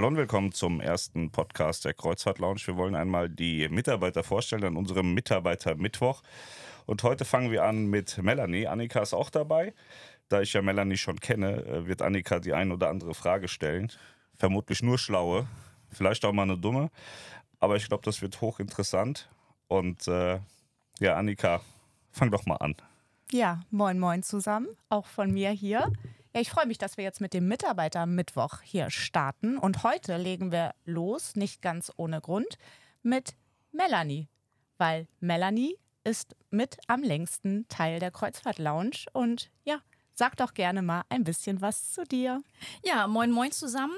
Hallo und willkommen zum ersten Podcast der Kreuzfahrt Lounge. Wir wollen einmal die Mitarbeiter vorstellen an unserem Mitarbeiter Mittwoch. Und heute fangen wir an mit Melanie. Annika ist auch dabei. Da ich ja Melanie schon kenne, äh, wird Annika die ein oder andere Frage stellen. Vermutlich nur schlaue, vielleicht auch mal eine dumme. Aber ich glaube, das wird hochinteressant. Und äh, ja, Annika, fang doch mal an. Ja, moin, moin zusammen. Auch von mir hier. Ja, ich freue mich, dass wir jetzt mit dem Mitarbeiter Mittwoch hier starten. Und heute legen wir los, nicht ganz ohne Grund, mit Melanie. Weil Melanie ist mit am längsten Teil der Kreuzfahrt Lounge. Und ja, sag doch gerne mal ein bisschen was zu dir. Ja, moin, moin zusammen.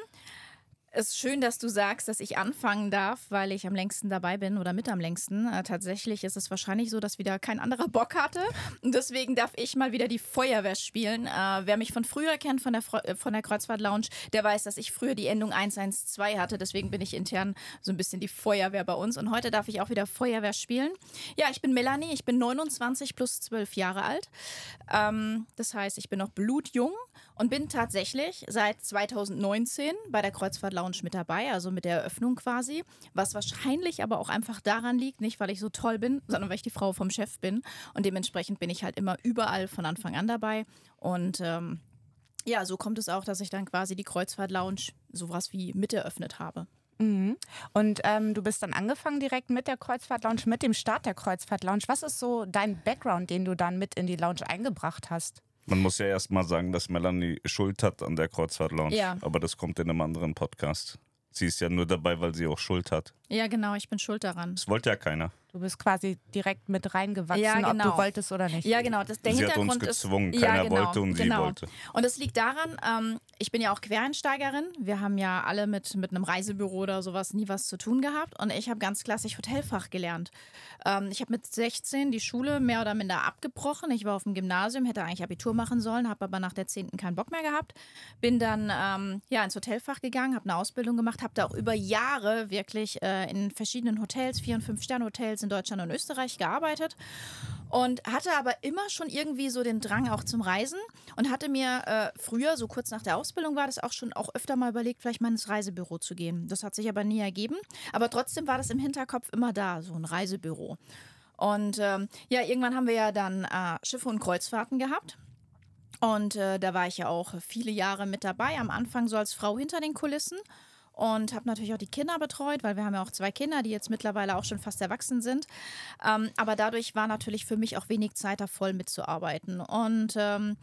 Es ist schön, dass du sagst, dass ich anfangen darf, weil ich am längsten dabei bin oder mit am längsten. Äh, tatsächlich ist es wahrscheinlich so, dass wieder kein anderer Bock hatte. Und deswegen darf ich mal wieder die Feuerwehr spielen. Äh, wer mich von früher kennt, von der, äh, von der Kreuzfahrt Lounge, der weiß, dass ich früher die Endung 112 hatte. Deswegen bin ich intern so ein bisschen die Feuerwehr bei uns. Und heute darf ich auch wieder Feuerwehr spielen. Ja, ich bin Melanie, ich bin 29 plus 12 Jahre alt. Ähm, das heißt, ich bin noch blutjung und bin tatsächlich seit 2019 bei der Kreuzfahrt Lounge mit dabei, also mit der Eröffnung quasi. Was wahrscheinlich aber auch einfach daran liegt, nicht weil ich so toll bin, sondern weil ich die Frau vom Chef bin. Und dementsprechend bin ich halt immer überall von Anfang an dabei. Und ähm, ja, so kommt es auch, dass ich dann quasi die Kreuzfahrt Lounge sowas wie mit eröffnet habe. Mhm. Und ähm, du bist dann angefangen direkt mit der Kreuzfahrt Lounge, mit dem Start der Kreuzfahrt Lounge. Was ist so dein Background, den du dann mit in die Lounge eingebracht hast? Man muss ja erst mal sagen, dass Melanie Schuld hat an der Kreuzfahrt Lounge. Ja. Aber das kommt in einem anderen Podcast. Sie ist ja nur dabei, weil sie auch Schuld hat. Ja, genau, ich bin schuld daran. Das wollte ja keiner. Du bist quasi direkt mit reingewachsen, Ja, ob genau. du wolltest oder nicht. Ja, genau. Das, der sie hat uns Hintergrund ist. gezwungen. Ja, Keiner genau, wollte und sie genau. wollte. Und das liegt daran, ähm, ich bin ja auch Quereinsteigerin. Wir haben ja alle mit, mit einem Reisebüro oder sowas nie was zu tun gehabt. Und ich habe ganz klassisch Hotelfach gelernt. Ähm, ich habe mit 16 die Schule mehr oder minder abgebrochen. Ich war auf dem Gymnasium, hätte eigentlich Abitur machen sollen, habe aber nach der 10. keinen Bock mehr gehabt. Bin dann ähm, ja, ins Hotelfach gegangen, habe eine Ausbildung gemacht, habe da auch über Jahre wirklich äh, in verschiedenen Hotels, Vier- und Fünf-Sterne-Hotels in Deutschland und Österreich gearbeitet und hatte aber immer schon irgendwie so den Drang auch zum Reisen und hatte mir äh, früher, so kurz nach der Ausbildung war das auch schon auch öfter mal überlegt, vielleicht mal ins Reisebüro zu gehen. Das hat sich aber nie ergeben. Aber trotzdem war das im Hinterkopf immer da, so ein Reisebüro. Und ähm, ja, irgendwann haben wir ja dann äh, Schiffe und Kreuzfahrten gehabt. Und äh, da war ich ja auch viele Jahre mit dabei. Am Anfang so als Frau hinter den Kulissen und habe natürlich auch die Kinder betreut, weil wir haben ja auch zwei Kinder, die jetzt mittlerweile auch schon fast erwachsen sind. Ähm, aber dadurch war natürlich für mich auch wenig Zeit, da voll mitzuarbeiten. Und ähm,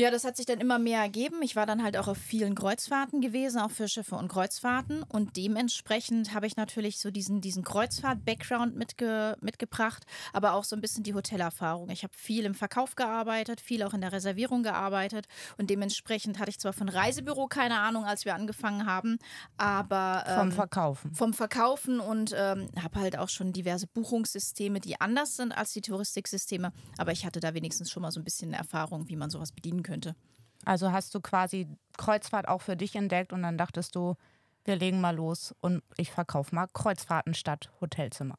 ja, das hat sich dann immer mehr ergeben. Ich war dann halt auch auf vielen Kreuzfahrten gewesen, auch für Schiffe und Kreuzfahrten. Und dementsprechend habe ich natürlich so diesen, diesen Kreuzfahrt-Background mitge mitgebracht, aber auch so ein bisschen die Hotelerfahrung. Ich habe viel im Verkauf gearbeitet, viel auch in der Reservierung gearbeitet. Und dementsprechend hatte ich zwar von Reisebüro keine Ahnung, als wir angefangen haben, aber. Vom ähm, Verkaufen. vom Verkaufen und ähm, habe halt auch schon diverse Buchungssysteme, die anders sind als die Touristiksysteme. Aber ich hatte da wenigstens schon mal so ein bisschen Erfahrung, wie man sowas bedienen könnte. Also hast du quasi Kreuzfahrt auch für dich entdeckt und dann dachtest du, wir legen mal los und ich verkaufe mal Kreuzfahrten statt Hotelzimmer.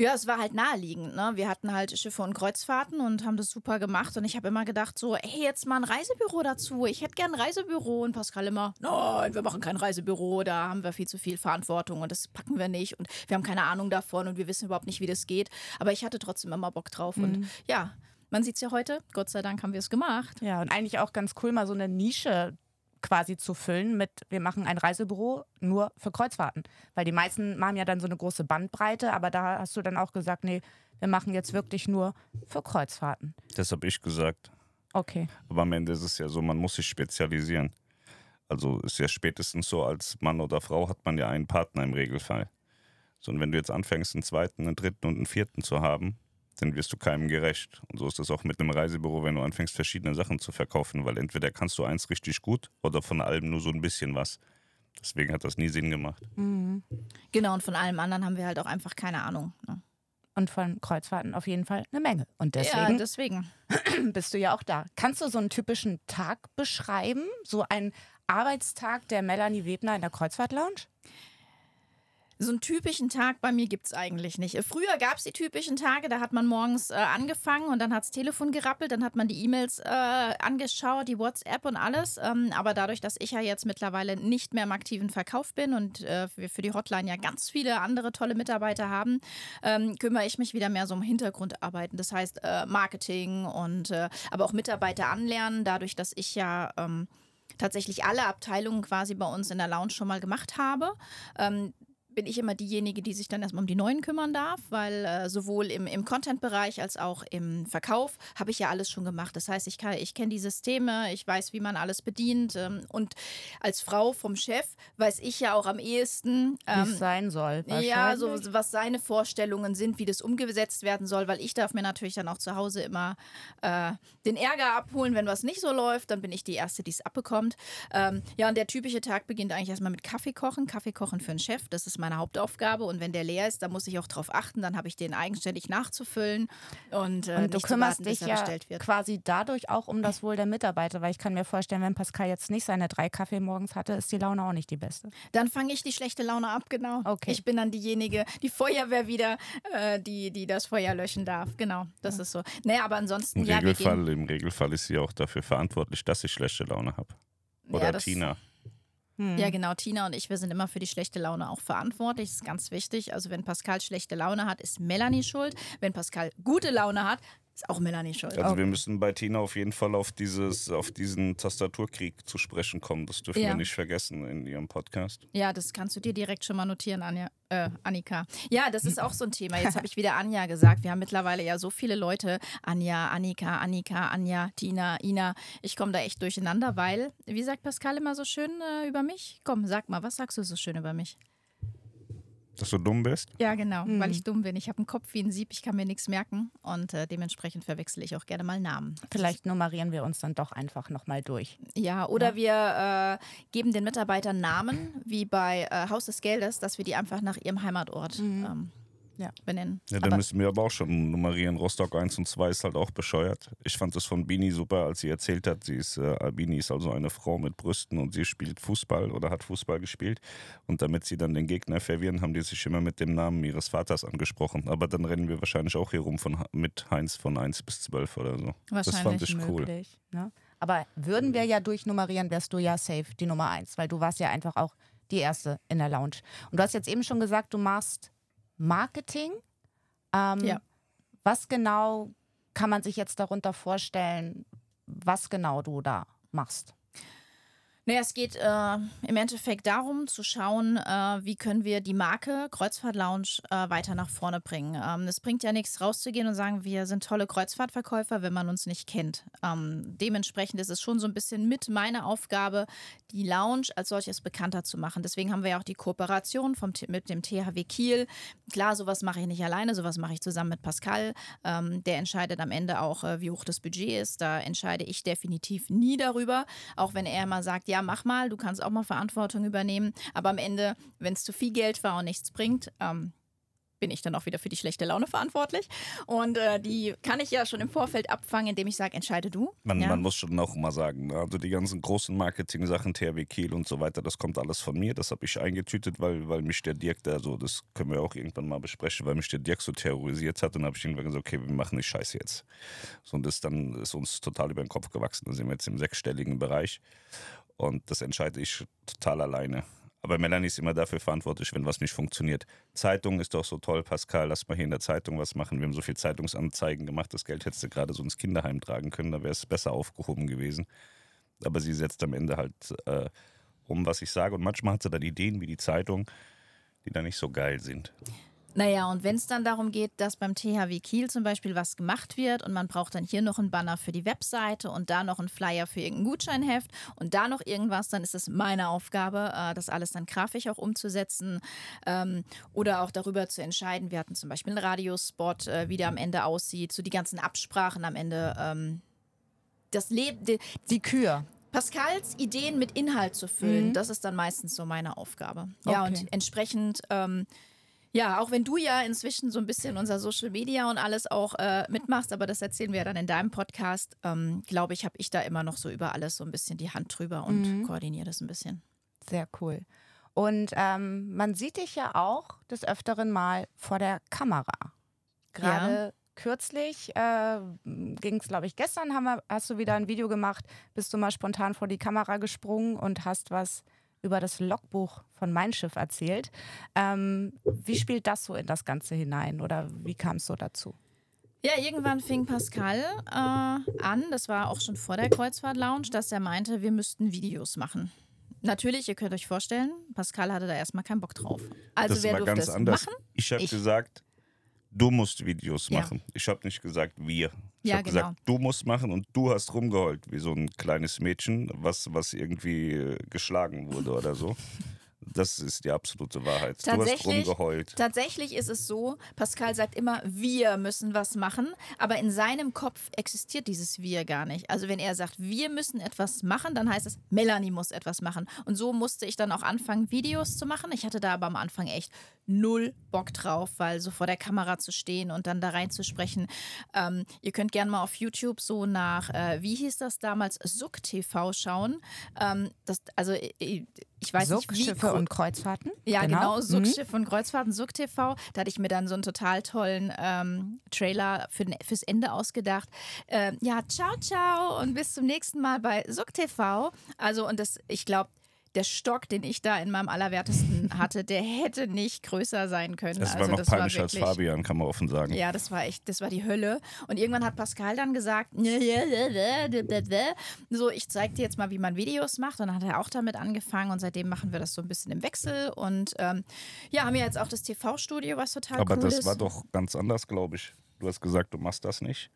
Ja, es war halt naheliegend. Ne? Wir hatten halt Schiffe und Kreuzfahrten und haben das super gemacht. Und ich habe immer gedacht, so, hey, jetzt mal ein Reisebüro dazu. Ich hätte gern ein Reisebüro. Und Pascal immer, nein, wir machen kein Reisebüro. Da haben wir viel zu viel Verantwortung und das packen wir nicht. Und wir haben keine Ahnung davon und wir wissen überhaupt nicht, wie das geht. Aber ich hatte trotzdem immer Bock drauf. Und ja, man sieht es ja heute. Gott sei Dank haben wir es gemacht. Ja, und eigentlich auch ganz cool, mal so eine Nische quasi zu füllen mit, wir machen ein Reisebüro nur für Kreuzfahrten. Weil die meisten machen ja dann so eine große Bandbreite, aber da hast du dann auch gesagt, nee, wir machen jetzt wirklich nur für Kreuzfahrten. Das habe ich gesagt. Okay. Aber am Ende ist es ja so, man muss sich spezialisieren. Also ist ja spätestens so, als Mann oder Frau hat man ja einen Partner im Regelfall. So, und wenn du jetzt anfängst, einen zweiten, einen dritten und einen vierten zu haben, dann wirst du keinem gerecht. Und so ist das auch mit einem Reisebüro, wenn du anfängst, verschiedene Sachen zu verkaufen, weil entweder kannst du eins richtig gut oder von allem nur so ein bisschen was. Deswegen hat das nie Sinn gemacht. Genau, und von allem anderen haben wir halt auch einfach keine Ahnung. Ne? Und von Kreuzfahrten auf jeden Fall eine Menge. Und Ja, deswegen deswegen. bist du ja auch da. Kannst du so einen typischen Tag beschreiben? So ein Arbeitstag der Melanie Webner in der Kreuzfahrt Lounge? So einen typischen Tag bei mir gibt es eigentlich nicht. Früher gab es die typischen Tage, da hat man morgens äh, angefangen und dann hat das Telefon gerappelt, dann hat man die E-Mails äh, angeschaut, die WhatsApp und alles. Ähm, aber dadurch, dass ich ja jetzt mittlerweile nicht mehr im aktiven Verkauf bin und äh, wir für die Hotline ja ganz viele andere tolle Mitarbeiter haben, ähm, kümmere ich mich wieder mehr so um Hintergrundarbeiten. Das heißt äh, Marketing und äh, aber auch Mitarbeiter anlernen, dadurch, dass ich ja ähm, tatsächlich alle Abteilungen quasi bei uns in der Lounge schon mal gemacht habe. Ähm, bin ich immer diejenige, die sich dann erstmal um die neuen kümmern darf, weil äh, sowohl im, im Content-Bereich als auch im Verkauf habe ich ja alles schon gemacht. Das heißt, ich, ich kenne die Systeme, ich weiß, wie man alles bedient. Ähm, und als Frau vom Chef weiß ich ja auch am ehesten, ähm, wie es sein soll. Ja, so was seine Vorstellungen sind, wie das umgesetzt werden soll, weil ich darf mir natürlich dann auch zu Hause immer äh, den Ärger abholen, wenn was nicht so läuft. Dann bin ich die Erste, die es abbekommt. Ähm, ja, und der typische Tag beginnt eigentlich erstmal mit Kaffee kochen. Kaffee kochen für einen Chef, das ist meine Hauptaufgabe. Und wenn der leer ist, dann muss ich auch darauf achten. Dann habe ich den eigenständig nachzufüllen und, äh, und du kümmerst warten, dich ja quasi dadurch auch um das Wohl der Mitarbeiter, weil ich kann mir vorstellen, wenn Pascal jetzt nicht seine drei Kaffee morgens hatte, ist die Laune auch nicht die beste. Dann fange ich die schlechte Laune ab, genau. Okay. Ich bin dann diejenige, die Feuerwehr wieder, äh, die, die das Feuer löschen darf. Genau, das ja. ist so. Naja, aber ansonsten. Im, ja, Regelfall, Im Regelfall ist sie auch dafür verantwortlich, dass ich schlechte Laune habe. Oder ja, Tina. Hm. Ja, genau. Tina und ich, wir sind immer für die schlechte Laune auch verantwortlich. Das ist ganz wichtig. Also, wenn Pascal schlechte Laune hat, ist Melanie schuld. Wenn Pascal gute Laune hat, ist auch Melanie schuld. Also, wir müssen bei Tina auf jeden Fall auf, dieses, auf diesen Tastaturkrieg zu sprechen kommen. Das dürfen ja. wir nicht vergessen in ihrem Podcast. Ja, das kannst du dir direkt schon mal notieren, Anja äh, Annika. Ja, das ist auch so ein Thema. Jetzt habe ich wieder Anja gesagt. Wir haben mittlerweile ja so viele Leute. Anja, Annika, Annika, Anja, Tina, Ina. Ich komme da echt durcheinander, weil, wie sagt Pascal immer so schön äh, über mich? Komm, sag mal, was sagst du so schön über mich? Dass du dumm bist? Ja, genau, mhm. weil ich dumm bin. Ich habe einen Kopf wie ein Sieb, ich kann mir nichts merken und äh, dementsprechend verwechsel ich auch gerne mal Namen. Vielleicht nummerieren wir uns dann doch einfach nochmal durch. Ja, oder ja. wir äh, geben den Mitarbeitern Namen, wie bei äh, Haus des Geldes, dass wir die einfach nach ihrem Heimatort mhm. ähm, ja, benennen. Ja, dann müssen wir aber auch schon nummerieren. Rostock 1 und 2 ist halt auch bescheuert. Ich fand das von Bini super, als sie erzählt hat, sie ist, äh, Bini ist also eine Frau mit Brüsten und sie spielt Fußball oder hat Fußball gespielt. Und damit sie dann den Gegner verwirren, haben die sich immer mit dem Namen ihres Vaters angesprochen. Aber dann rennen wir wahrscheinlich auch hier rum von, mit Heinz von 1 bis 12 oder so. Wahrscheinlich das fand ich möglich, cool. Ne? Aber würden wir ja durchnummerieren, wärst du ja safe die Nummer 1, weil du warst ja einfach auch die Erste in der Lounge. Und du hast jetzt eben schon gesagt, du machst Marketing. Ähm, ja. Was genau kann man sich jetzt darunter vorstellen, was genau du da machst? Naja, es geht äh, im Endeffekt darum, zu schauen, äh, wie können wir die Marke Kreuzfahrt Lounge äh, weiter nach vorne bringen. Ähm, es bringt ja nichts, rauszugehen und sagen, wir sind tolle Kreuzfahrtverkäufer, wenn man uns nicht kennt. Ähm, dementsprechend ist es schon so ein bisschen mit meiner Aufgabe, die Lounge als solches bekannter zu machen. Deswegen haben wir ja auch die Kooperation vom, mit dem THW Kiel. Klar, sowas mache ich nicht alleine, sowas mache ich zusammen mit Pascal. Ähm, der entscheidet am Ende auch, äh, wie hoch das Budget ist. Da entscheide ich definitiv nie darüber, auch wenn er immer sagt, ja, mach mal, du kannst auch mal Verantwortung übernehmen. Aber am Ende, wenn es zu viel Geld war und nichts bringt, ähm, bin ich dann auch wieder für die schlechte Laune verantwortlich. Und äh, die kann ich ja schon im Vorfeld abfangen, indem ich sage, entscheide du. Man, ja? man, muss schon auch mal sagen, ne, also die ganzen großen Marketing-Sachen, THW Kiel und so weiter, das kommt alles von mir. Das habe ich eingetütet, weil, weil mich der Dirk da so, das können wir auch irgendwann mal besprechen, weil mich der Dirk so terrorisiert hat. Und dann habe ich irgendwann gesagt, okay, wir machen die Scheiße jetzt. So, und das dann ist uns total über den Kopf gewachsen. Da sind wir jetzt im sechsstelligen Bereich. Und das entscheide ich total alleine. Aber Melanie ist immer dafür verantwortlich, wenn was nicht funktioniert. Zeitung ist doch so toll, Pascal, lass mal hier in der Zeitung was machen. Wir haben so viel Zeitungsanzeigen gemacht, das Geld hättest du gerade so ins Kinderheim tragen können, da wäre es besser aufgehoben gewesen. Aber sie setzt am Ende halt äh, um, was ich sage. Und manchmal hat sie dann Ideen wie die Zeitung, die dann nicht so geil sind. Naja, und wenn es dann darum geht, dass beim THW Kiel zum Beispiel was gemacht wird und man braucht dann hier noch einen Banner für die Webseite und da noch einen Flyer für irgendein Gutscheinheft und da noch irgendwas, dann ist es meine Aufgabe, äh, das alles dann grafisch auch umzusetzen ähm, oder auch darüber zu entscheiden. Wir hatten zum Beispiel einen Radiospot, äh, wie der am Ende aussieht, so die ganzen Absprachen am Ende. Ähm, das Leben, die, die Kür. Pascals Ideen mit Inhalt zu füllen, mhm. das ist dann meistens so meine Aufgabe. Okay. Ja, und entsprechend ähm, ja, auch wenn du ja inzwischen so ein bisschen unser Social Media und alles auch äh, mitmachst, aber das erzählen wir ja dann in deinem Podcast, ähm, glaube ich, habe ich da immer noch so über alles so ein bisschen die Hand drüber und mhm. koordiniere das ein bisschen. Sehr cool. Und ähm, man sieht dich ja auch des Öfteren mal vor der Kamera. Gerade kürzlich äh, ging es, glaube ich, gestern wir, hast du wieder ein Video gemacht, bist du mal spontan vor die Kamera gesprungen und hast was über das Logbuch von Mein Schiff erzählt. Ähm, wie spielt das so in das Ganze hinein oder wie kam es so dazu? Ja, irgendwann fing Pascal äh, an, das war auch schon vor der Kreuzfahrt-Lounge, dass er meinte, wir müssten Videos machen. Natürlich, ihr könnt euch vorstellen, Pascal hatte da erstmal keinen Bock drauf. Also das wer war durfte ganz es anders. machen? Ich habe gesagt, du musst Videos Ja. machen. Ich habe nicht gesagt, wir. Ich Ja, habe genau. gesagt, du musst machen und du hast rumgeheult, wie so ein kleines Mädchen, was, was irgendwie äh, geschlagen wurde oder so. Das ist die absolute Wahrheit. Du hast Tatsächlich- rumgeheult. Tatsächlich ist es so, Pascal sagt immer, wir müssen was machen, aber in seinem Kopf existiert dieses Wir gar nicht. Also wenn er sagt, wir müssen etwas machen, dann heißt es, Melanie muss etwas machen. Und so musste ich dann auch anfangen, Videos zu machen. Ich hatte da aber am Anfang echt null Bock drauf, weil so vor der Kamera zu stehen und dann da reinzusprechen. Ähm, ihr könnt gerne mal auf YouTube so nach, äh, wie hieß das damals, Suck TV schauen. Ähm, das, also ich, weiß nicht, wie Schiffe und Kreuzfahrten? ja, genau, Mhm. Suckschiff und Kreuzfahrten, Suck TV. Da hatte ich mir dann so einen total tollen ähm, Trailer für, fürs Ende ausgedacht. Ähm, ja, ciao, ciao und bis zum nächsten Mal bei Suck TV. Also, und das, ich glaube, der Stock, den ich da in meinem Allerwertesten hatte, der hätte nicht größer sein können. Es also, war noch das peinlicher als wirklich- Fabian, kann man offen sagen. ja, das war echt, das war die Hölle. Und irgendwann hat Pascal dann gesagt, so, ich zeig dir jetzt mal, wie man Videos macht. Und dann hat er auch damit angefangen und seitdem machen wir das so ein bisschen im Wechsel. Und ähm, ja, haben wir jetzt auch das TV-Studio, was total Aber cool das ist. war doch ganz anders, glaube ich. Du hast gesagt, du machst das nicht.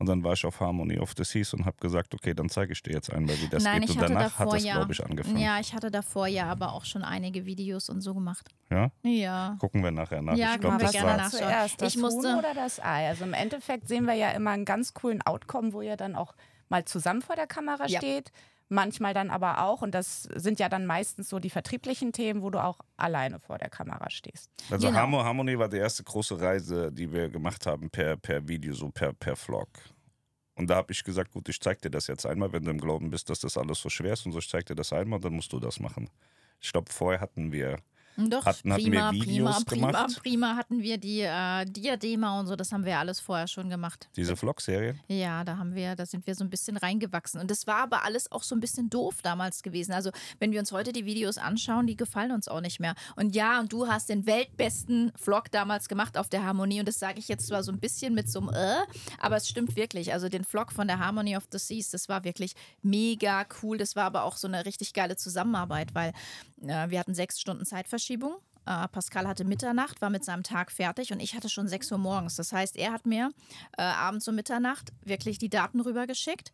Und dann war ich auf Harmony of the Seas und habe gesagt, okay, dann zeige ich dir jetzt einmal, wie das Nein, geht. ich Und hatte danach davor hat das, ja, glaube ich, angefangen. ja, ich hatte davor ja aber auch schon einige Videos und so gemacht. Ja? Ja. Gucken wir nachher nach. Ja, ich glaube, wir das gerne war zuerst, das Ich musste- Huhn oder das Ei? Also im Endeffekt sehen wir ja immer einen ganz coolen Outcome, wo ihr dann auch mal zusammen vor der Kamera Ja. steht. Manchmal dann aber auch, und das sind ja dann meistens so die vertrieblichen Themen, wo du auch alleine vor der Kamera stehst. Also Genau. Harmo- Harmony war die erste große Reise, die wir gemacht haben per, per Video, so per, per Vlog. Und da habe ich gesagt, gut, ich zeig dir das jetzt einmal, wenn du im Glauben bist, dass das alles so schwer ist und so, ich zeig dir das einmal, dann musst du das machen. Ich glaube, vorher hatten wir, Doch, Hatten- hatten wir prima, Videos prima, prima, gemacht? prima hatten wir die äh, Diadema und so, das haben wir alles vorher schon gemacht. diese Vlog-Serien. Ja, da haben wir, da sind wir so ein bisschen reingewachsen. Und das war aber alles auch so ein bisschen doof damals gewesen. Also, wenn wir uns heute die Videos anschauen, die gefallen uns auch nicht mehr. Und ja, und du hast den weltbesten Vlog damals gemacht auf der Harmonie. Und das sage ich jetzt zwar so ein bisschen mit so einem äh, aber es stimmt wirklich. Also, den Vlog von der Harmony of the Seas, das war wirklich mega cool. Das war aber auch so eine richtig geile Zusammenarbeit, weil wir hatten sechs Stunden Zeitverschiebung. Äh, Pascal hatte Mitternacht, war mit seinem Tag fertig und ich hatte schon 6 Uhr morgens. Das heißt, er hat mir äh, abends um Mitternacht wirklich die Daten rübergeschickt.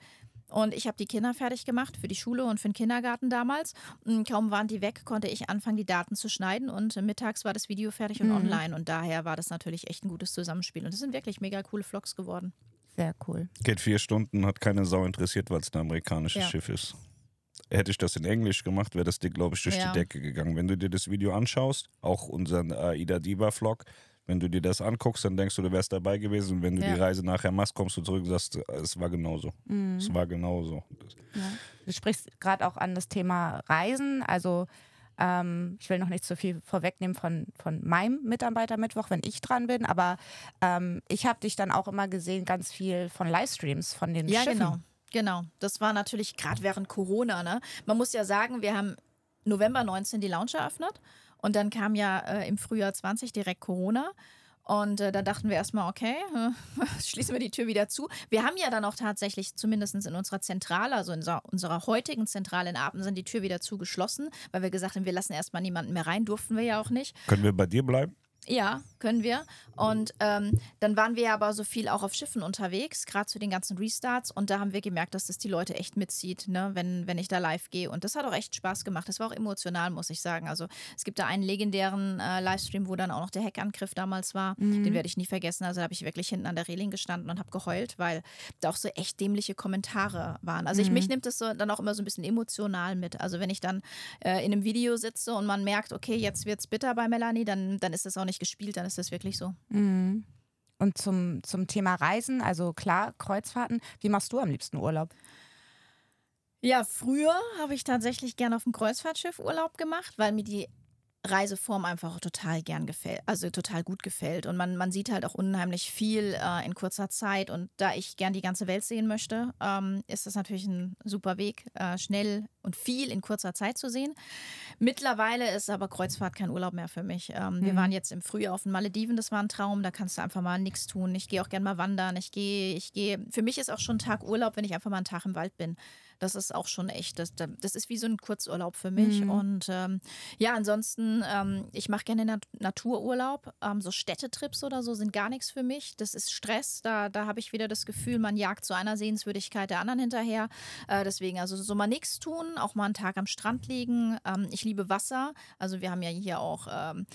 Und ich habe die Kinder fertig gemacht für die Schule und für den Kindergarten damals. Und kaum waren die weg, konnte ich anfangen, die Daten zu schneiden. Und äh, mittags war das Video fertig und Mhm. online. Und daher war das natürlich echt ein gutes Zusammenspiel. Und das sind wirklich mega coole Vlogs geworden. Sehr cool. Geht vier Stunden, hat keine Sau interessiert, weil es ein amerikanisches Ja. Schiff ist. Hätte ich das in Englisch gemacht, wäre das dir, glaube ich, durch Ja. die Decke gegangen. Wenn du dir das Video anschaust, auch unseren Aida Diva-Vlog, wenn du dir das anguckst, dann denkst du, du wärst dabei gewesen. Und wenn du Ja. die Reise nachher machst, kommst du zurück und sagst, es war genauso. Mhm. Es war genauso. Du sprichst gerade auch an das Thema Reisen. Also ähm, ich will noch nicht zu viel vorwegnehmen von, von meinem Mitarbeitermittwoch, wenn ich dran bin, aber ähm, ich habe dich dann auch immer gesehen, ganz viel von Livestreams von den Ja, Schiffen. genau. Genau. Das war natürlich gerade während Corona. Ne? Man muss ja sagen, wir haben November 19 die Lounge eröffnet und dann kam ja äh, im Frühjahr 20 direkt Corona. Und äh, da dachten wir erstmal, okay, äh, schließen wir die Tür wieder zu. Wir haben ja dann auch tatsächlich, zumindest in unserer Zentrale, also in unserer, unserer heutigen Zentrale in Apensen, die Tür wieder zugeschlossen, weil wir gesagt haben, wir lassen erstmal niemanden mehr rein, durften wir ja auch nicht. Können wir bei dir bleiben? Ja, können wir. Und ähm, dann waren wir aber so viel auch auf Schiffen unterwegs, gerade zu den ganzen Restarts. Und da haben wir gemerkt, dass das die Leute echt mitzieht, ne, wenn, wenn ich da live gehe. Und das hat auch echt Spaß gemacht. Das war auch emotional, muss ich sagen. Also es gibt da einen legendären äh, Livestream, wo dann auch noch der Hackangriff damals war. Den werde ich nie vergessen. Also da habe ich wirklich hinten an der Reling gestanden und habe geheult, weil da auch so echt dämliche Kommentare waren. Also ich, mich nimmt das so dann auch immer so ein bisschen emotional mit. Also wenn ich dann äh, in einem Video sitze und man merkt, okay, jetzt wird es bitter bei Melanie, dann, dann ist das auch nicht gespielt, dann ist das wirklich so. Mhm. Und zum, zum Thema Reisen, also klar, Kreuzfahrten, wie machst du am liebsten Urlaub? Ja, früher habe ich tatsächlich gerne auf dem Kreuzfahrtschiff Urlaub gemacht, weil mir die Reiseform einfach total gern gefällt, also total gut gefällt. Und man, man sieht halt auch unheimlich viel äh, in kurzer Zeit. Und da ich gern die ganze Welt sehen möchte, ähm, ist das natürlich ein super Weg, äh, schnell und viel in kurzer Zeit zu sehen. Mittlerweile ist aber Kreuzfahrt kein Urlaub mehr für mich. Ähm, mhm. Wir waren jetzt im Frühjahr auf den Malediven, das war ein Traum, da kannst du einfach mal nichts tun. Ich gehe auch gern mal wandern, ich gehe, ich gehe, für mich ist auch schon ein Tag Urlaub, wenn ich einfach mal einen Tag im Wald bin. Das ist auch schon echt, das, das ist wie so ein Kurzurlaub für mich. Mhm. Und ähm, ja, ansonsten, ähm, ich mache gerne Nat Natururlaub. Ähm, so Städtetrips oder so sind gar nichts für mich. Das ist Stress. Da, da habe ich wieder das Gefühl, man jagt zu einer Sehenswürdigkeit der anderen hinterher. Äh, deswegen, also so mal nichts tun, auch mal einen Tag am Strand liegen. Ähm, ich liebe Wasser. Also wir haben ja hier auch ähm,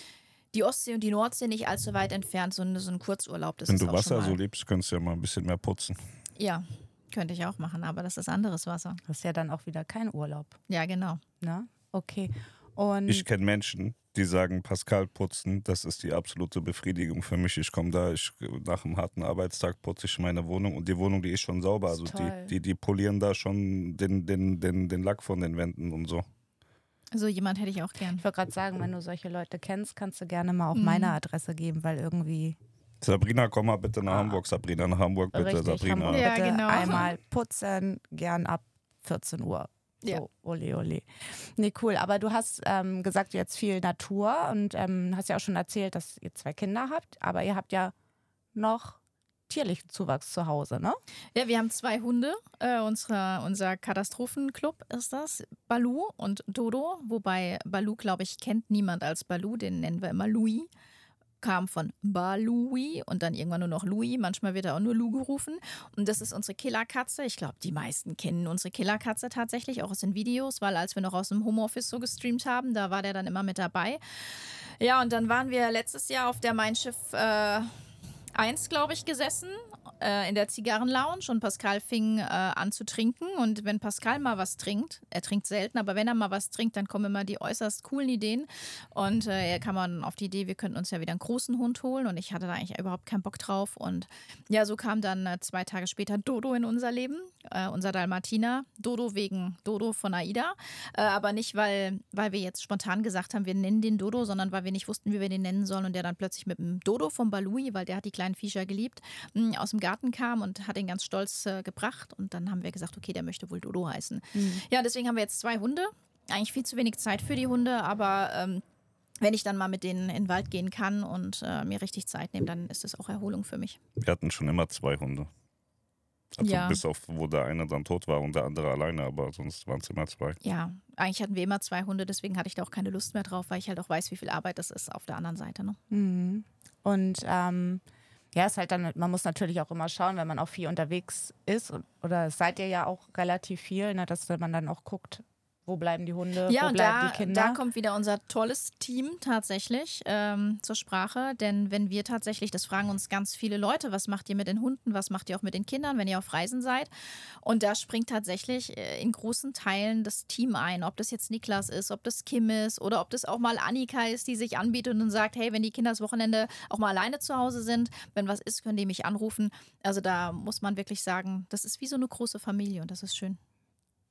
die Ostsee und die Nordsee nicht allzu weit entfernt, so, so ein Kurzurlaub. Wenn du Wasser so liebst, könntest du ja mal ein bisschen mehr putzen. Ja, könnte ich auch machen, aber das ist anderes Wasser. Das ist ja dann auch wieder kein Urlaub. Ja, genau. Na? Okay. Und ich kenne Menschen, die sagen, Pascal putzen, das ist die absolute Befriedigung für mich. Ich komme da, ich, nach einem harten Arbeitstag putze ich meine Wohnung und die Wohnung, die ist schon sauber. Also die, die, die polieren da schon den, den, den, den Lack von den Wänden und so. So jemand hätte ich auch gern. Ich wollte gerade sagen, wenn du solche Leute kennst, kannst du gerne mal auch mhm. meine Adresse geben, weil irgendwie Sabrina, komm mal bitte nach ah. Hamburg. Sabrina, nach Hamburg bitte. Richtig, Sabrina. Hamburg bitte ja, genau. einmal putzen, gern ab 14 Uhr. So, ja. ole, ole. Nee, cool. Aber du hast ähm, gesagt, jetzt viel Natur und ähm, hast ja auch schon erzählt, dass ihr zwei Kinder habt, aber ihr habt ja noch tierlichen Zuwachs zu Hause, ne? Ja, wir haben zwei Hunde. Äh, unsere, unser Katastrophenclub ist das, Balu und Dodo. Wobei Balu, glaube ich, kennt niemand als Balu, den nennen wir immer Louis kam von Balui und dann irgendwann nur noch Louis. Manchmal wird er auch nur Lou gerufen. Und das ist unsere Killerkatze. Ich glaube, die meisten kennen unsere Killerkatze tatsächlich, auch aus den Videos, weil als wir noch aus dem Homeoffice so gestreamt haben, da war der dann immer mit dabei. Ja, und dann waren wir letztes Jahr auf der Mein Schiff äh, 1, glaube ich, gesessen in der Zigarrenlounge und Pascal fing äh, an zu trinken. Und wenn Pascal mal was trinkt, er trinkt selten, aber wenn er mal was trinkt, dann kommen immer die äußerst coolen Ideen. Und äh, er kam dann auf die Idee, wir könnten uns ja wieder einen großen Hund holen. Und ich hatte da eigentlich überhaupt keinen Bock drauf. Und ja, so kam dann äh, zwei Tage später Dodo in unser Leben, äh, unser Dalmatiner. Dodo wegen Dodo von Aida. Äh, aber nicht, weil, weil wir jetzt spontan gesagt haben, wir nennen den Dodo, sondern weil wir nicht wussten, wie wir den nennen sollen. Und der dann plötzlich mit dem Dodo von Balui, weil der hat die kleinen Viecher geliebt, mh, aus dem Garten Garten kam und hat ihn ganz stolz äh, gebracht. Und dann haben wir gesagt, okay, der möchte wohl Dodo heißen. Mhm. Ja, deswegen haben wir jetzt zwei Hunde. Eigentlich viel zu wenig Zeit für die Hunde, aber ähm, wenn ich dann mal mit denen in den Wald gehen kann und äh, mir richtig Zeit nehme, dann ist das auch Erholung für mich. Wir hatten schon immer zwei Hunde. Also ja. bis auf, wo der eine dann tot war und der andere alleine, aber sonst waren es immer zwei. Ja, eigentlich hatten wir immer zwei Hunde, deswegen hatte ich da auch keine Lust mehr drauf, weil ich halt auch weiß, wie viel Arbeit das ist auf der anderen Seite. Ne? Mhm. Und ähm, ja, ist halt dann, man muss natürlich auch immer schauen, wenn man auch viel unterwegs ist, oder seid ihr ja auch relativ viel, ne, dass man dann auch guckt, wo bleiben die Hunde? Ja, wo bleiben da, die Kinder? da kommt wieder unser tolles Team tatsächlich ähm, zur Sprache. Denn wenn wir tatsächlich, das fragen uns ganz viele Leute, was macht ihr mit den Hunden, was macht ihr auch mit den Kindern, wenn ihr auf Reisen seid? Und da springt tatsächlich äh, in großen Teilen das Team ein. Ob das jetzt Niklas ist, ob das Kim ist oder ob das auch mal Annika ist, die sich anbietet und sagt, hey, wenn die Kinder das Wochenende auch mal alleine zu Hause sind, wenn was ist, können die mich anrufen. Also da muss man wirklich sagen, das ist wie so eine große Familie und das ist schön.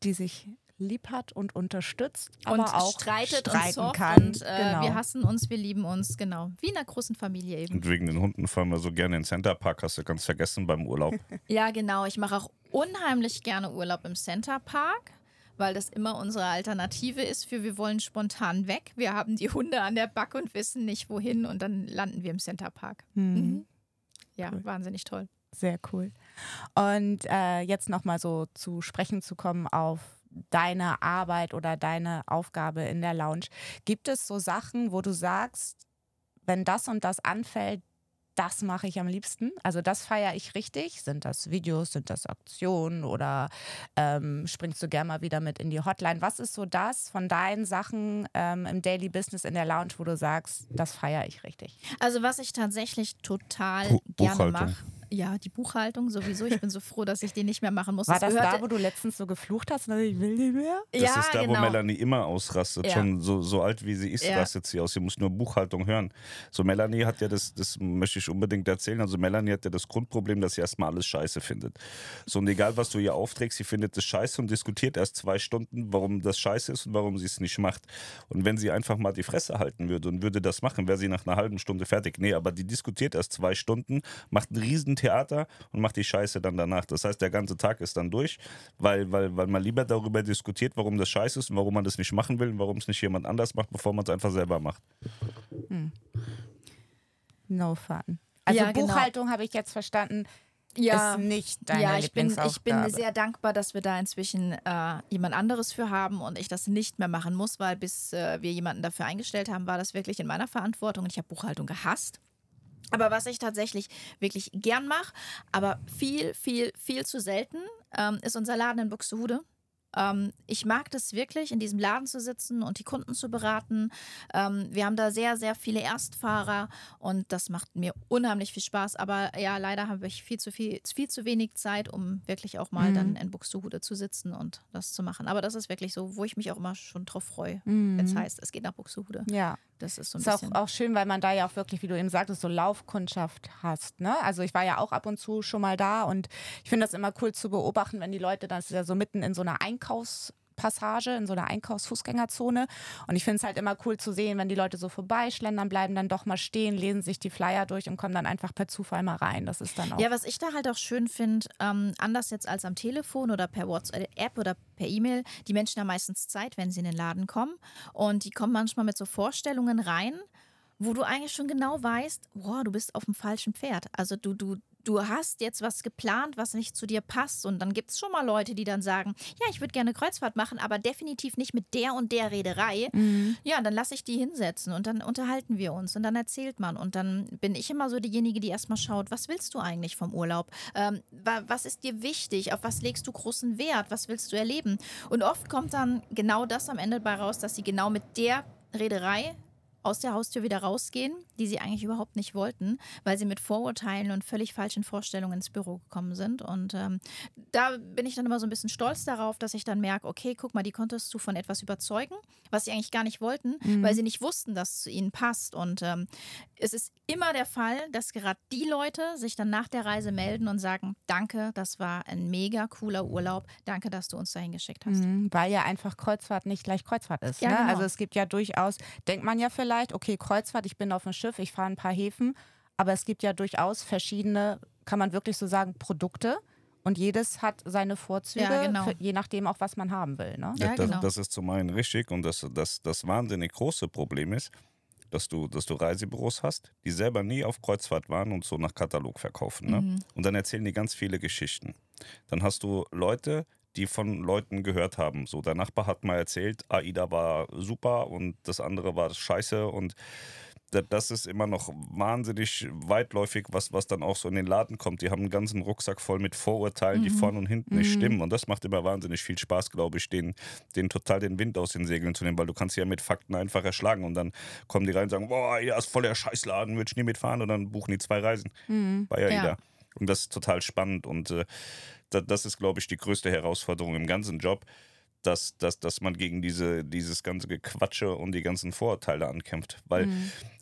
Die sich lieb hat und unterstützt, aber und auch streitet streiten und kann. Und, äh, genau. Wir hassen uns, wir lieben uns, genau. Wie in einer großen Familie eben. Und wegen den Hunden fahren wir so gerne in den Center Park, hast du ganz vergessen beim Urlaub. ja, genau. Ich mache auch unheimlich gerne Urlaub im Center Park weil das immer unsere Alternative ist für wir wollen spontan weg. Wir haben die Hunde an der Backe und wissen nicht wohin und dann landen wir im Center Park. Mhm. Mhm. Ja, cool. wahnsinnig toll. Sehr cool. Und äh, jetzt nochmal so zu sprechen zu kommen auf deine Arbeit oder deine Aufgabe in der Lounge. Gibt es so Sachen, wo du sagst, wenn das und das anfällt, das mache ich am liebsten. Also das feiere ich richtig. Sind das Videos, sind das Aktionen oder ähm, springst du gerne mal wieder mit in die Hotline? Was ist so das von deinen Sachen ähm, im Daily Business in der Lounge, wo du sagst, das feiere ich richtig? Also was ich tatsächlich total Bu gerne mache, Ja, die Buchhaltung sowieso. Ich bin so froh, dass ich die nicht mehr machen muss. War das, gehörte- da, wo du letztens so geflucht hast? Ich will nicht mehr? Das ja, ist da, genau. wo Melanie immer ausrastet. Ja. Schon so, so alt wie sie ist, Ja. rastet sie aus. Sie muss nur Buchhaltung hören. So, Melanie hat ja das, das möchte ich unbedingt erzählen. Also, Melanie hat ja das Grundproblem, dass sie erstmal alles scheiße findet. So, und egal, was du ihr aufträgst, sie findet es scheiße und diskutiert erst zwei Stunden, warum das scheiße ist und warum sie es nicht macht. Und wenn sie einfach mal die Fresse halten würde und würde das machen, wäre sie nach einer halben Stunde fertig. Nee, aber die diskutiert erst zwei Stunden, macht ein Riesentheater und macht die Scheiße dann danach. Das heißt, der ganze Tag ist dann durch, weil, weil, weil man lieber darüber diskutiert, warum das scheiße ist und warum man das nicht machen will und warum es nicht jemand anders macht, bevor man es einfach selber macht. No fun. Also Ja, genau. Buchhaltung habe ich jetzt verstanden, ja. ist nicht deine ja, ich bin, ich bin sehr dankbar, dass wir da inzwischen äh, jemand anderes für haben und ich das nicht mehr machen muss, weil bis äh, wir jemanden dafür eingestellt haben, war das wirklich in meiner Verantwortung und ich habe Buchhaltung gehasst. Aber was ich tatsächlich wirklich gern mache, aber viel, viel, viel zu selten, ähm, ist unser Laden in Buxtehude. Ähm, ich mag das wirklich, in diesem Laden zu sitzen und die Kunden zu beraten. Ähm, wir haben da sehr, sehr viele Erstfahrer und das macht mir unheimlich viel Spaß. Aber ja, leider habe ich viel zu viel, viel zu wenig Zeit, um wirklich auch mal Mhm. dann in Buxtehude zu sitzen und das zu machen. Aber das ist wirklich so, wo ich mich auch immer schon drauf freue, Mhm. wenn es heißt, es geht nach Buxtehude. Ja. Das ist so ein Ist auch, bisschen. auch schön, weil man da ja auch wirklich, wie du eben sagtest, so Laufkundschaft hast. Ne? Also ich war ja auch ab und zu schon mal da und ich finde das immer cool zu beobachten, wenn die Leute, das ist ja so mitten in so einer Einkaufspassage, in so einer Einkaufsfußgängerzone. Und ich finde es halt immer cool zu sehen, wenn die Leute so vorbeischlendern, bleiben dann doch mal stehen, lesen sich die Flyer durch und kommen dann einfach per Zufall mal rein. Das ist dann auch. Ja, was ich da halt auch schön finde, ähm, anders jetzt als am Telefon oder per WhatsApp oder per E-Mail, die Menschen haben meistens Zeit, wenn sie in den Laden kommen. Und die kommen manchmal mit so Vorstellungen rein, wo du eigentlich schon genau weißt, boah, du bist auf dem falschen Pferd. Also du, du, du hast jetzt was geplant, was nicht zu dir passt. Und dann gibt es schon mal Leute, die dann sagen, ja, ich würde gerne Kreuzfahrt machen, aber definitiv nicht mit der und der Reederei. Ja, dann lasse ich die hinsetzen und dann unterhalten wir uns und dann erzählt man. Und dann bin ich immer so diejenige, die erstmal schaut, was willst du eigentlich vom Urlaub? Ähm, wa- was ist dir wichtig? Auf was legst du großen Wert? Was willst du erleben? Und oft kommt dann genau das am Ende bei raus, dass sie genau mit der Reederei aus der Haustür wieder rausgehen, die sie eigentlich überhaupt nicht wollten, weil sie mit Vorurteilen und völlig falschen Vorstellungen ins Büro gekommen sind. Und ähm, da bin ich dann immer so ein bisschen stolz darauf, dass ich dann merke, okay, guck mal, die konntest du von etwas überzeugen, was sie eigentlich gar nicht wollten, weil sie nicht wussten, dass es zu ihnen passt. Und ähm, es ist immer der Fall, dass gerade die Leute sich dann nach der Reise melden und sagen, danke, das war ein mega cooler Urlaub, danke, dass du uns dahin geschickt hast. Mhm, weil ja einfach Kreuzfahrt nicht gleich Kreuzfahrt ist. Ja, ne? genau. Also es gibt ja durchaus, denkt man ja vielleicht, okay, Kreuzfahrt, ich bin auf dem Schiff, ich fahre ein paar Häfen, aber es gibt ja durchaus verschiedene, kann man wirklich so sagen, Produkte. Und jedes hat seine Vorzüge, Ja, genau. für, je nachdem auch, was man haben will. Ne? Ja, das, genau. das ist zum einen richtig und das, das, das wahnsinnig große Problem ist, dass du, dass du Reisebüros hast, die selber nie auf Kreuzfahrt waren und so nach Katalog verkaufen. Ne? Mhm. Und dann erzählen die ganz viele Geschichten. Dann hast du Leute, die von Leuten gehört haben. So, der Nachbar hat mal erzählt, AIDA war super und das andere war scheiße und da- das ist immer noch wahnsinnig weitläufig, was, was dann auch so in den Laden kommt. Die haben einen ganzen Rucksack voll mit Vorurteilen, die vorne und hinten nicht stimmen. Und das macht immer wahnsinnig viel Spaß, glaube ich, den, den total den Wind aus den Segeln zu nehmen, weil du kannst sie ja mit Fakten einfach erschlagen. Und dann kommen die rein und sagen, boah, ja, ist voll der Scheißladen, würde ich nie mitfahren. Und dann buchen die zwei Reisen bei AIDA. Ja. Und das ist total spannend. Und äh, da, das ist, glaube ich, die größte Herausforderung im ganzen Job, dass, dass, dass man gegen diese, dieses ganze Gequatsche und die ganzen Vorurteile ankämpft. Weil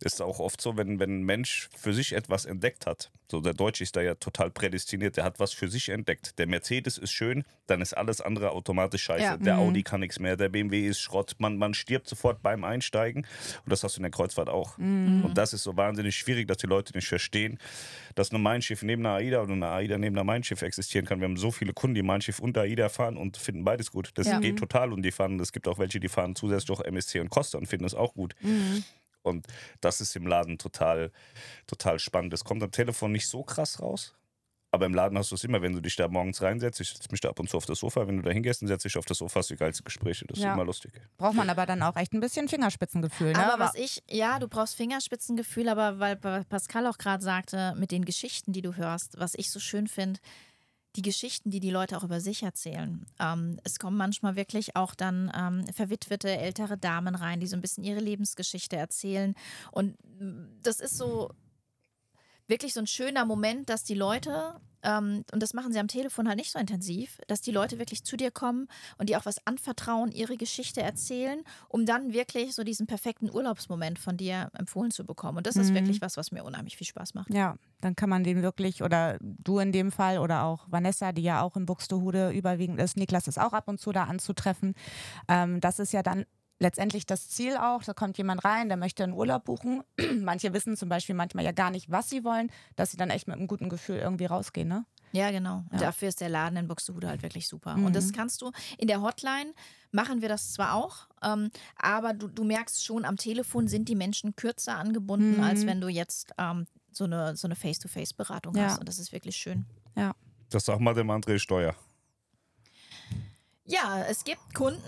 es ist auch oft so, wenn, wenn ein Mensch für sich etwas entdeckt hat, so der Deutsche ist da ja total prädestiniert, der hat was für sich entdeckt. Der Mercedes ist schön, dann ist alles andere automatisch scheiße. Ja. Der Audi kann nichts mehr, der BMW ist Schrott. Man, man stirbt sofort beim Einsteigen. Und das hast du in der Kreuzfahrt auch. Und das ist so wahnsinnig schwierig, dass die Leute nicht verstehen, dass ein Mein Schiff neben einer AIDA oder eine AIDA neben einer Mein Schiff existieren kann. Wir haben so viele Kunden, die Mein Schiff und AIDA fahren und finden beides gut. Das Ja. geht total und die fahren, es gibt auch welche, die fahren zusätzlich auch MSC und Costa und finden es auch gut. Und das ist im Laden total, total spannend. Es kommt am Telefon nicht so krass raus. Aber im Laden hast du es immer, wenn du dich da morgens reinsetzt. Ich setze mich da ab und zu auf das Sofa. Wenn du da hingehst und setzt dich auf das Sofa, hast du die geilste Gespräche. Das ist Ja. immer lustig. Braucht man aber dann auch echt ein bisschen Fingerspitzengefühl. Ne? Aber was ich, ja, du brauchst Fingerspitzengefühl, aber weil Pa- Pascal auch gerade sagte, mit den Geschichten, die du hörst, was ich so schön finde, die Geschichten, die die Leute auch über sich erzählen. Ähm, es kommen manchmal wirklich auch dann ähm, verwitwete ältere Damen rein, die so ein bisschen ihre Lebensgeschichte erzählen. Und mm, das ist so, wirklich so ein schöner Moment, dass die Leute, ähm, und das machen sie am Telefon halt nicht so intensiv, dass die Leute wirklich zu dir kommen und dir auch was anvertrauen, ihre Geschichte erzählen, um dann wirklich so diesen perfekten Urlaubsmoment von dir empfohlen zu bekommen. Und das ist Mhm. wirklich was, was mir unheimlich viel Spaß macht. Ja, dann kann man den wirklich, oder du in dem Fall, oder auch Vanessa, die ja auch in Buxtehude überwiegend ist, Niklas ist auch ab und zu da anzutreffen. Ähm, das ist ja dann letztendlich das Ziel auch. Da kommt jemand rein, der möchte einen Urlaub buchen. Manche wissen zum Beispiel manchmal ja gar nicht, was sie wollen, dass sie dann echt mit einem guten Gefühl irgendwie rausgehen, ne? Ja, genau. Ja. dafür ist der Laden in Buxtehude halt wirklich super. Mhm. Und das kannst du in der Hotline machen wir das zwar auch, ähm, aber du, du merkst schon, am Telefon sind die Menschen kürzer angebunden, Mhm. als wenn du jetzt ähm, so eine, so eine Face-to-Face-Beratung Ja. hast. Und das ist wirklich schön. Das sag mal dem André Steuer. Ja, es gibt Kunden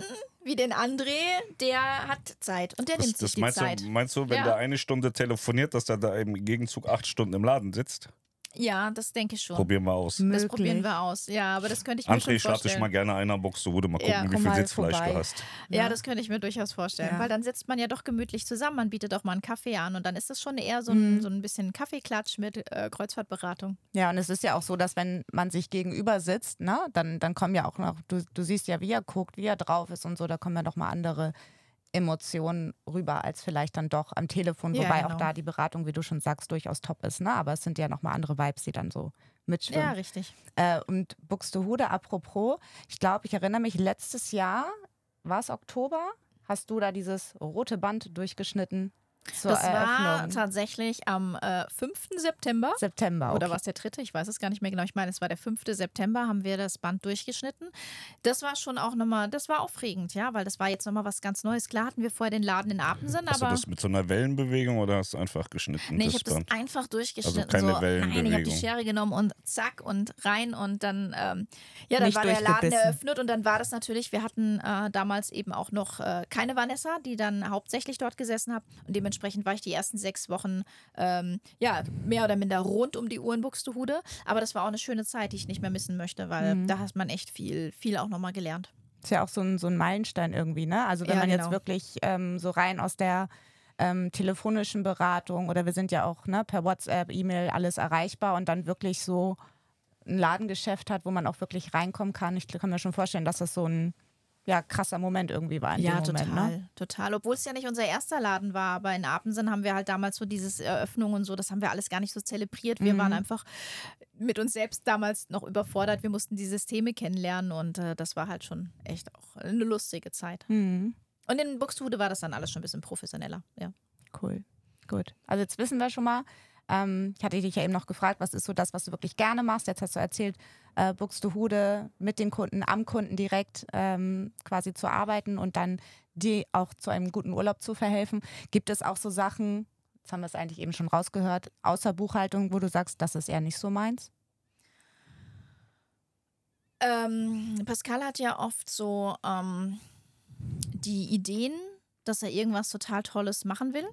wie den André, der hat Zeit und der Das, nimmt sich das die meinst, Zeit. du, meinst du, wenn Ja. der eine Stunde telefoniert, dass der da im Gegenzug acht Stunden im Laden sitzt? Ja, das denke ich schon. Probieren wir aus. das probieren wir aus. Ja, aber das könnte ich mir André, schon ich lade dich vorstellen. mal gerne ein nach Buxtehude, mal gucken, Ja, wie viel Sitzfleisch vorbei. du hast. Ja, das könnte ich mir durchaus vorstellen, Ja. weil dann sitzt man ja doch gemütlich zusammen, man bietet auch mal einen Kaffee an und dann ist das schon eher so ein, Mhm. so ein bisschen Kaffeeklatsch mit äh, Kreuzfahrtberatung. Ja, und es ist ja auch so, dass wenn man sich gegenüber sitzt, ne, dann, dann kommen ja auch noch, du, du siehst ja, wie er guckt, wie er drauf ist und so, da kommen ja noch mal andere Emotionen rüber, als vielleicht dann doch am Telefon, Ja, wobei genau. auch da die Beratung, wie du schon sagst, durchaus top ist, ne? Aber es sind ja noch mal andere Vibes, die dann so mitschwimmen. Ja, richtig. Äh, und Buxtehude, apropos, ich glaube, ich erinnere mich, letztes Jahr, war es Oktober, hast du da dieses rote Band durchgeschnitten zur das war Eröffnung. tatsächlich am äh, 5. September. September. Oder okay. war es der dritte? Ich weiß es gar nicht mehr genau. Ich meine, es war der 5. September, haben wir das Band durchgeschnitten. Das war schon auch nochmal, das war aufregend, ja, weil das war jetzt nochmal was ganz Neues. Klar hatten wir vorher den Laden in Apensen, Hast du aber. das mit so einer Wellenbewegung oder hast du einfach geschnitten? Nee, ich habe das einfach durchgeschnitten. Also keine so, nein, ich habe die Wellenbewegung. Schere genommen und zack und rein und dann, ähm, ja, dann Nicht war der Laden eröffnet und dann war das natürlich, wir hatten äh, damals eben auch noch äh, keine Vanessa, die dann hauptsächlich dort gesessen hat und dementsprechend war ich die ersten sechs Wochen, ähm, ja, mehr oder minder rund um die Uhr in Buxtehude, aber das war auch eine schöne Zeit, die ich nicht mehr missen möchte, weil Mhm. da hat man echt viel, viel auch nochmal gelernt. Ist ja auch so ein, so ein Meilenstein irgendwie, ne? Also wenn Ja, man genau. jetzt wirklich ähm, so rein aus der ähm, telefonischen Beratung oder wir sind ja auch ne, per WhatsApp, E-Mail, alles erreichbar und dann wirklich so ein Ladengeschäft hat, wo man auch wirklich reinkommen kann. Ich kann mir schon vorstellen, dass das so ein ja, krasser Moment irgendwie war in Ja, dem Moment. total, Ne? total. Obwohl es ja nicht unser erster Laden war, aber in Apensen haben wir halt damals so dieses Eröffnung und so, das haben wir alles gar nicht so zelebriert. Wir Mhm. waren einfach mit uns selbst damals noch überfordert. Wir mussten die Systeme kennenlernen und äh, das war halt schon echt auch eine lustige Zeit. Mhm. Und in Buxtehude war das dann alles schon ein bisschen professioneller. Ja. Cool. Gut. Also jetzt wissen wir schon mal, ähm, ich hatte dich ja eben noch gefragt, was ist so das, was du wirklich gerne machst. Jetzt hast du erzählt, äh, Buxtehude mit den Kunden, am Kunden direkt ähm, quasi zu arbeiten und dann die auch zu einem guten Urlaub zu verhelfen. Gibt es auch so Sachen, jetzt haben wir es eigentlich eben schon rausgehört, außer Buchhaltung, wo du sagst, das ist eher nicht so meins? Ähm, Pascal hat ja oft so ähm, die Ideen, dass er irgendwas total Tolles machen will,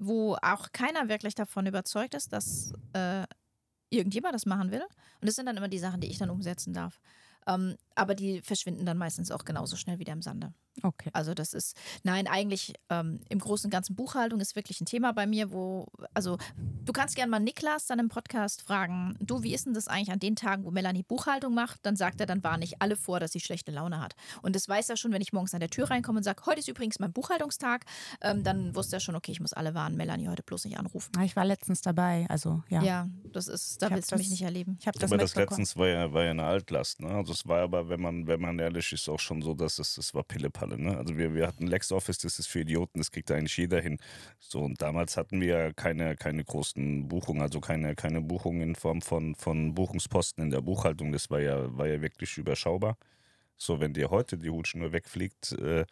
wo auch keiner wirklich davon überzeugt ist, dass äh, irgendjemand das machen will. Und das sind dann immer die Sachen, die ich dann umsetzen darf. Ähm, aber die verschwinden dann meistens auch genauso schnell wieder im Sande. Okay. Also das ist, nein, eigentlich ähm, im Großen und Ganzen Buchhaltung ist wirklich ein Thema bei mir, wo, also du kannst gerne mal Niklas dann im Podcast fragen, du, wie ist denn das eigentlich an den Tagen, wo Melanie Buchhaltung macht? Dann sagt er, dann warne ich alle vor, dass sie schlechte Laune hat. Und das weiß er schon, wenn ich morgens an der Tür reinkomme und sage, heute ist übrigens mein Buchhaltungstag, ähm, dann wusste er schon, okay, ich muss alle warnen, Melanie heute bloß nicht anrufen. Ah, Ich war letztens dabei, also ja. Ja, das ist, da Ich willst du mich nicht erleben. Ich habe das aber das letztens war ja, war ja eine Altlast. Ne? Also es war aber, wenn man, wenn man ehrlich ist, auch schon so, dass es das war Pillepalle. Ne? Also wir, wir hatten LexOffice, das ist für Idioten, das kriegt eigentlich jeder hin. So, und damals hatten wir keine, keine großen Buchungen, also keine, keine Buchungen in Form von, von Buchungsposten in der Buchhaltung. Das war ja, war ja wirklich überschaubar. So, wenn dir heute die Hutschnur wegfliegt äh,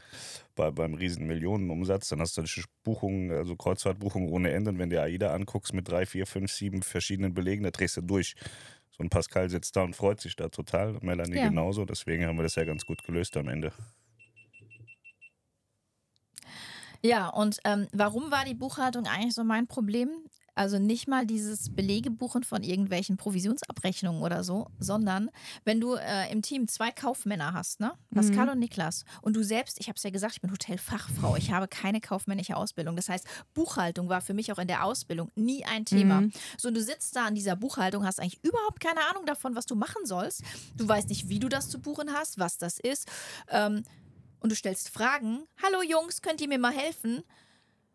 bei, beim riesen Millionenumsatz, dann hast du natürlich Buchungen, also Kreuzfahrtbuchungen ohne Ende. Und wenn du AIDA anguckst mit drei, vier, fünf, sieben verschiedenen Belegen, da drehst du durch. So ein Pascal sitzt da und freut sich da total. Melanie Ja. genauso. Deswegen haben wir das ja ganz gut gelöst am Ende. Ja, und ähm, warum war die Buchhaltung eigentlich so mein Problem? Also nicht mal dieses Belegebuchen von irgendwelchen Provisionsabrechnungen oder so, sondern wenn du äh, im Team zwei Kaufmänner hast, ne? Pascal Mhm. und Niklas, und du selbst, ich habe es ja gesagt, ich bin Hotelfachfrau, ich habe keine kaufmännische Ausbildung. Das heißt, Buchhaltung war für mich auch in der Ausbildung nie ein Thema. Mhm. So, und du sitzt da an dieser Buchhaltung, hast eigentlich überhaupt keine Ahnung davon, was du machen sollst. Du weißt nicht, wie du das zu buchen hast, was das ist. Ähm, und du stellst Fragen. Hallo Jungs, könnt ihr mir mal helfen?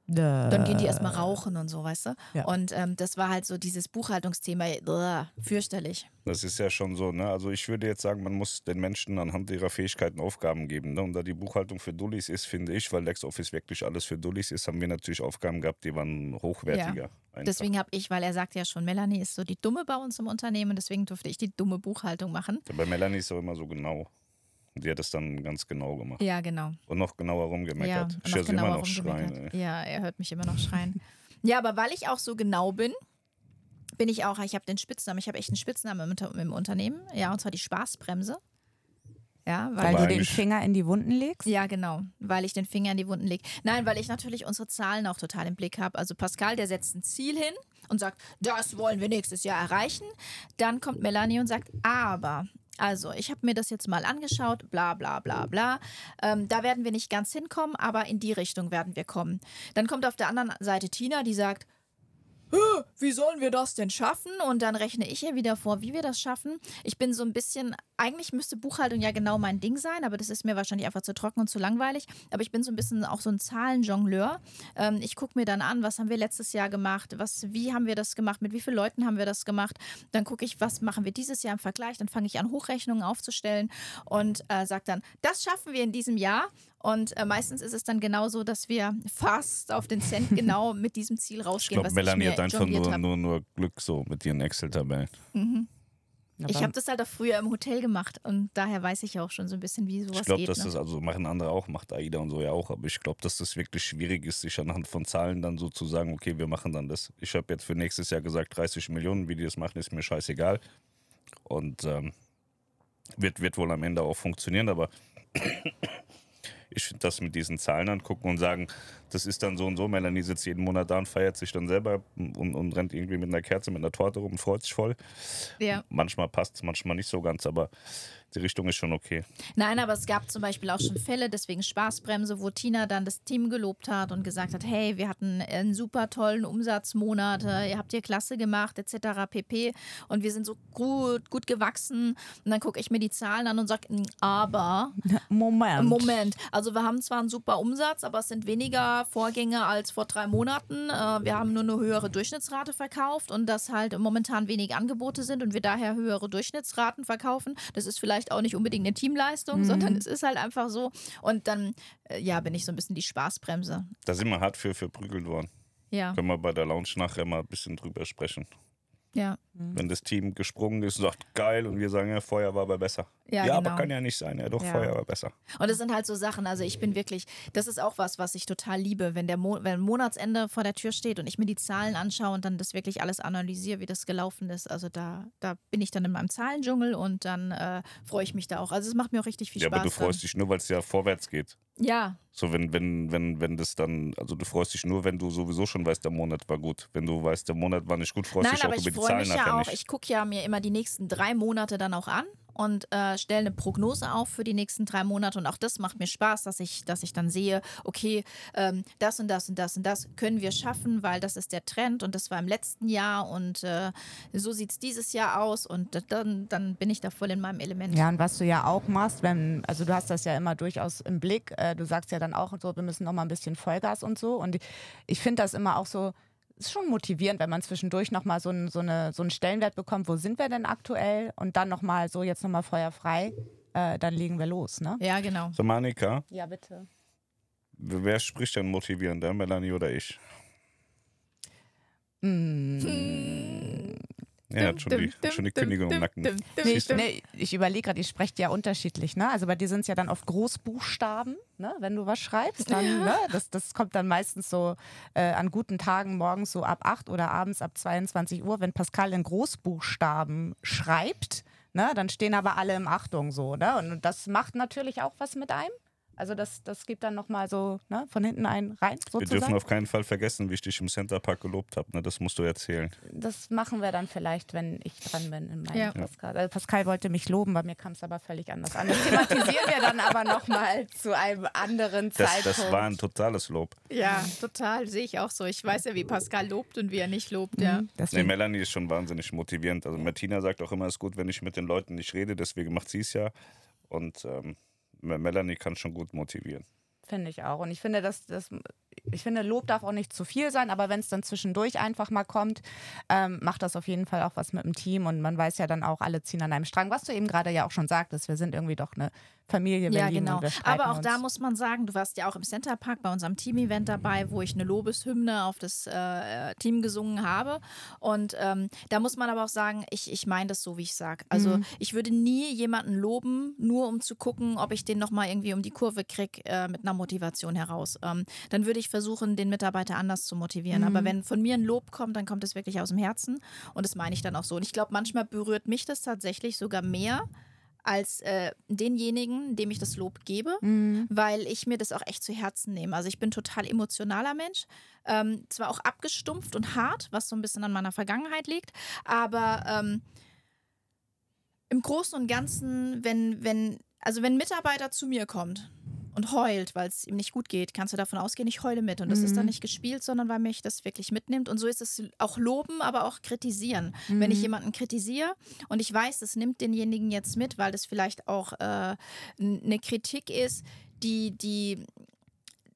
Dann gehen die erstmal rauchen und so, weißt du? Ja. Und ähm, das war halt so dieses Buchhaltungsthema, bläh, fürchterlich. Das ist ja schon so, ne? Also ich würde jetzt sagen, man muss den Menschen anhand ihrer Fähigkeiten Aufgaben geben. Ne? Und da die Buchhaltung für Dullis ist, finde ich, weil LexOffice wirklich alles für Dullis ist, haben wir natürlich Aufgaben gehabt, die waren hochwertiger. einfach. Deswegen habe ich, weil er sagt ja schon, Melanie ist so die Dumme bei uns im Unternehmen, deswegen durfte ich die dumme Buchhaltung machen. Bei Melanie ist es auch immer so genau. Die hat es dann ganz genau gemacht. Ja, genau. Und noch genauer Ja, rumgemeckert. ich noch höre sie immer noch schreien. Ey. Ja, er hört mich immer noch schreien. ja, aber weil ich auch so genau bin, bin ich auch, ich habe den Spitznamen, ich habe echt einen Spitznamen im, im Unternehmen. Ja, und zwar die Spaßbremse. Ja, weil Weil du den Finger in die Wunden legst? Ja, genau, weil ich den Finger in die Wunden lege. Nein, weil ich natürlich unsere Zahlen auch total im Blick habe. Also Pascal, der setzt ein Ziel hin und sagt, das wollen wir nächstes Jahr erreichen. Dann kommt Melanie und sagt, aber. Also, ich habe mir das jetzt mal angeschaut, bla bla bla bla. Ähm, da werden wir nicht ganz hinkommen, aber in die Richtung werden wir kommen. Dann kommt auf der anderen Seite Tina, die sagt, "Hä, wie sollen wir das denn schaffen? Und dann rechne ich ihr wieder vor, wie wir das schaffen. Ich bin so ein bisschen, eigentlich müsste Buchhaltung ja genau mein Ding sein, aber das ist mir wahrscheinlich einfach zu trocken und zu langweilig. Aber ich bin so ein bisschen auch so ein Zahlenjongleur. Ähm, ich gucke mir dann an, was haben wir letztes Jahr gemacht, was, wie haben wir das gemacht, mit wie vielen Leuten haben wir das gemacht. Dann gucke ich, was machen wir dieses Jahr im Vergleich. Dann fange ich an, Hochrechnungen aufzustellen und äh, sage dann, das schaffen wir in diesem Jahr. Und äh, meistens ist es dann genauso, dass wir fast auf den Cent genau mit diesem Ziel Ich rausgehen, glaube, was Melanie ich hat einfach nur, nur, nur Glück so mit ihren Excel-Tabellen. Mhm. Ich habe das halt auch früher im Hotel gemacht und daher weiß ich auch schon so ein bisschen, wie sowas Ich glaube, geht. dass ne? das, also machen andere auch, macht AIDA und so ja auch, aber ich glaube, dass das wirklich schwierig ist, sich anhand von Zahlen dann so zu sagen, okay, wir machen dann das. Ich habe jetzt für nächstes Jahr gesagt, 30 Millionen, wie die das machen, ist mir scheißegal. Und ähm, wird, wird wohl am Ende auch funktionieren, aber ich finde das mit diesen Zahlen angucken und sagen, das ist dann so und so. Melanie sitzt jeden Monat da und feiert sich dann selber und, und rennt irgendwie mit einer Kerze, mit einer Torte rum und freut sich voll. ja. Manchmal passt es, manchmal nicht so ganz, aber die Richtung ist schon okay. Nein, aber es gab zum Beispiel auch schon Fälle, deswegen Spaßbremse, wo Tina dann das Team gelobt hat und gesagt hat, hey, wir hatten einen super tollen Umsatzmonat, ihr habt ihr klasse gemacht, etc. pp. Und wir sind so gut, gut gewachsen. Und dann gucke ich mir die Zahlen an und sage, aber Moment. Moment, also wir haben zwar einen super Umsatz, aber es sind weniger Vorgänge als vor drei Monaten. Äh, Wir haben nur eine höhere Durchschnittsrate verkauft und dass halt momentan wenig Angebote sind und wir daher höhere Durchschnittsraten verkaufen. Das ist vielleicht auch nicht unbedingt eine Teamleistung, Mhm. sondern es ist halt einfach so. Und dann, äh, ja, bin ich so ein bisschen die Spaßbremse. Da sind wir hart für verprügelt worden. Ja, Können wir bei der Lounge nachher mal ein bisschen drüber sprechen. Ja, Wenn das Team gesprungen ist und sagt, geil, und wir sagen, ja, Feuer war aber besser. ja, Ja, genau. aber kann ja nicht sein, ja, doch, Ja. Feuer war besser. Und es sind halt so Sachen, also ich bin wirklich, das ist auch was, was ich total liebe, wenn der Mo wenn Monatsende vor der Tür steht und ich mir die Zahlen anschaue und dann das wirklich alles analysiere, wie das gelaufen ist. Also da, da bin ich dann in meinem Zahlendschungel und dann äh, freue ich mich da auch. Also es macht mir auch richtig viel Ja, Spaß. aber du freust dich nur, weil es ja vorwärts geht. Ja, So, wenn, wenn, wenn, wenn das dann, also du freust dich nur, wenn du sowieso schon weißt, der Monat war gut. Wenn du weißt, der Monat war nicht gut, freust Nein, dich auch über die Zahlen mich nachher ja auch. nicht. Ich gucke ja mir immer die nächsten drei Monate dann auch an und äh, stelle eine Prognose auf für die nächsten drei Monate. Und auch das macht mir Spaß, dass ich, dass ich dann sehe, okay, ähm, das und das und das und das können wir schaffen, weil das ist der Trend und das war im letzten Jahr und äh, so sieht es dieses Jahr aus und dann, dann bin ich da voll in meinem Element. Ja, und was du ja auch machst, wenn, also du hast das ja immer durchaus im Blick, äh, du sagst ja dann auch so, wir müssen noch mal ein bisschen Vollgas und so. Und ich, ich finde das immer auch so, ist schon motivierend, wenn man zwischendurch nochmal so, ein, so, eine, so einen Stellenwert bekommt, wo sind wir denn aktuell? Und dann nochmal so, jetzt nochmal feuerfrei, äh, dann legen wir los, ne? Ja, genau. So, Monika, Ja, bitte. wer spricht denn motivierender, Melanie oder ich? Mm. Ja, hat schon die, hat schon die Kündigung im Nacken. Nee, du? nee, ich überlege gerade, ihr sprecht ja unterschiedlich, ne? Also bei dir sind es ja dann oft Großbuchstaben, ne? Wenn du was schreibst, dann, ne? Das, das kommt dann meistens so äh, an guten Tagen morgens so ab 8 oder abends ab 22 Uhr, wenn Pascal in Großbuchstaben schreibt, ne? Dann stehen aber alle im Achtung so, ne? Und das macht natürlich auch was mit einem. Also das, das gibt dann nochmal so ne, von hinten einen rein, Wir dürfen auf keinen Fall vergessen, wie ich dich im Centerpark gelobt habe. Ne? Das musst du erzählen. Das machen wir dann vielleicht, wenn ich dran bin in meinem Ja. Pascal. Also Pascal wollte mich loben, bei mir kam es aber völlig anders an. Das thematisieren wir dann aber nochmal zu einem anderen Das, Zeitpunkt. das war ein totales Lob. Ja, total. Sehe ich auch so. Ich weiß ja, wie Pascal lobt und wie er nicht lobt. Ja. Mhm. Nee, Melanie ist schon wahnsinnig motivierend. Also Martina sagt auch immer, es ist gut, wenn ich mit den Leuten nicht rede, deswegen macht sie es ja. Und ähm, Melanie kann schon gut motivieren. Finde ich auch. Und ich finde, dass das, ich finde, Lob darf auch nicht zu viel sein, aber wenn es dann zwischendurch einfach mal kommt, ähm, macht das auf jeden Fall auch was mit dem Team und man weiß ja dann auch, alle ziehen an einem Strang. Was du eben gerade ja auch schon sagtest, wir sind irgendwie doch eine Familie Ja, Berlin genau. wir streiten Aber auch uns. da muss man sagen, du warst ja auch im Centerpark bei unserem Team-Event dabei, wo ich eine Lobeshymne auf das äh, Team gesungen habe. Und ähm, da muss man aber auch sagen, ich, ich meine das so, wie ich sage. Also Mhm. ich würde nie jemanden loben, nur um zu gucken, ob ich den nochmal irgendwie um die Kurve kriege äh, mit einer Motivation heraus. Ähm, dann würde ich versuchen, den Mitarbeiter anders zu motivieren. Mhm. Aber wenn von mir ein Lob kommt, dann kommt es wirklich aus dem Herzen. Und das meine ich dann auch so. Und ich glaube, manchmal berührt mich das tatsächlich sogar mehr als äh, denjenigen, dem ich das Lob gebe, Mhm. weil ich mir das auch echt zu Herzen nehme. Also ich bin total emotionaler Mensch, ähm, zwar auch abgestumpft und hart, was so ein bisschen an meiner Vergangenheit liegt, aber ähm, im Großen und Ganzen, wenn, wenn, also wenn ein Mitarbeiter zu mir kommt und heult, weil es ihm nicht gut geht, kannst du davon ausgehen, ich heule mit. Und das ist dann Mhm. nicht gespielt, sondern weil mich das wirklich mitnimmt. Und so ist es auch loben, aber auch kritisieren. Wenn ich Mhm. jemanden kritisiere und ich weiß, das nimmt denjenigen jetzt mit, weil das vielleicht auch äh, eine Kritik ist, die, die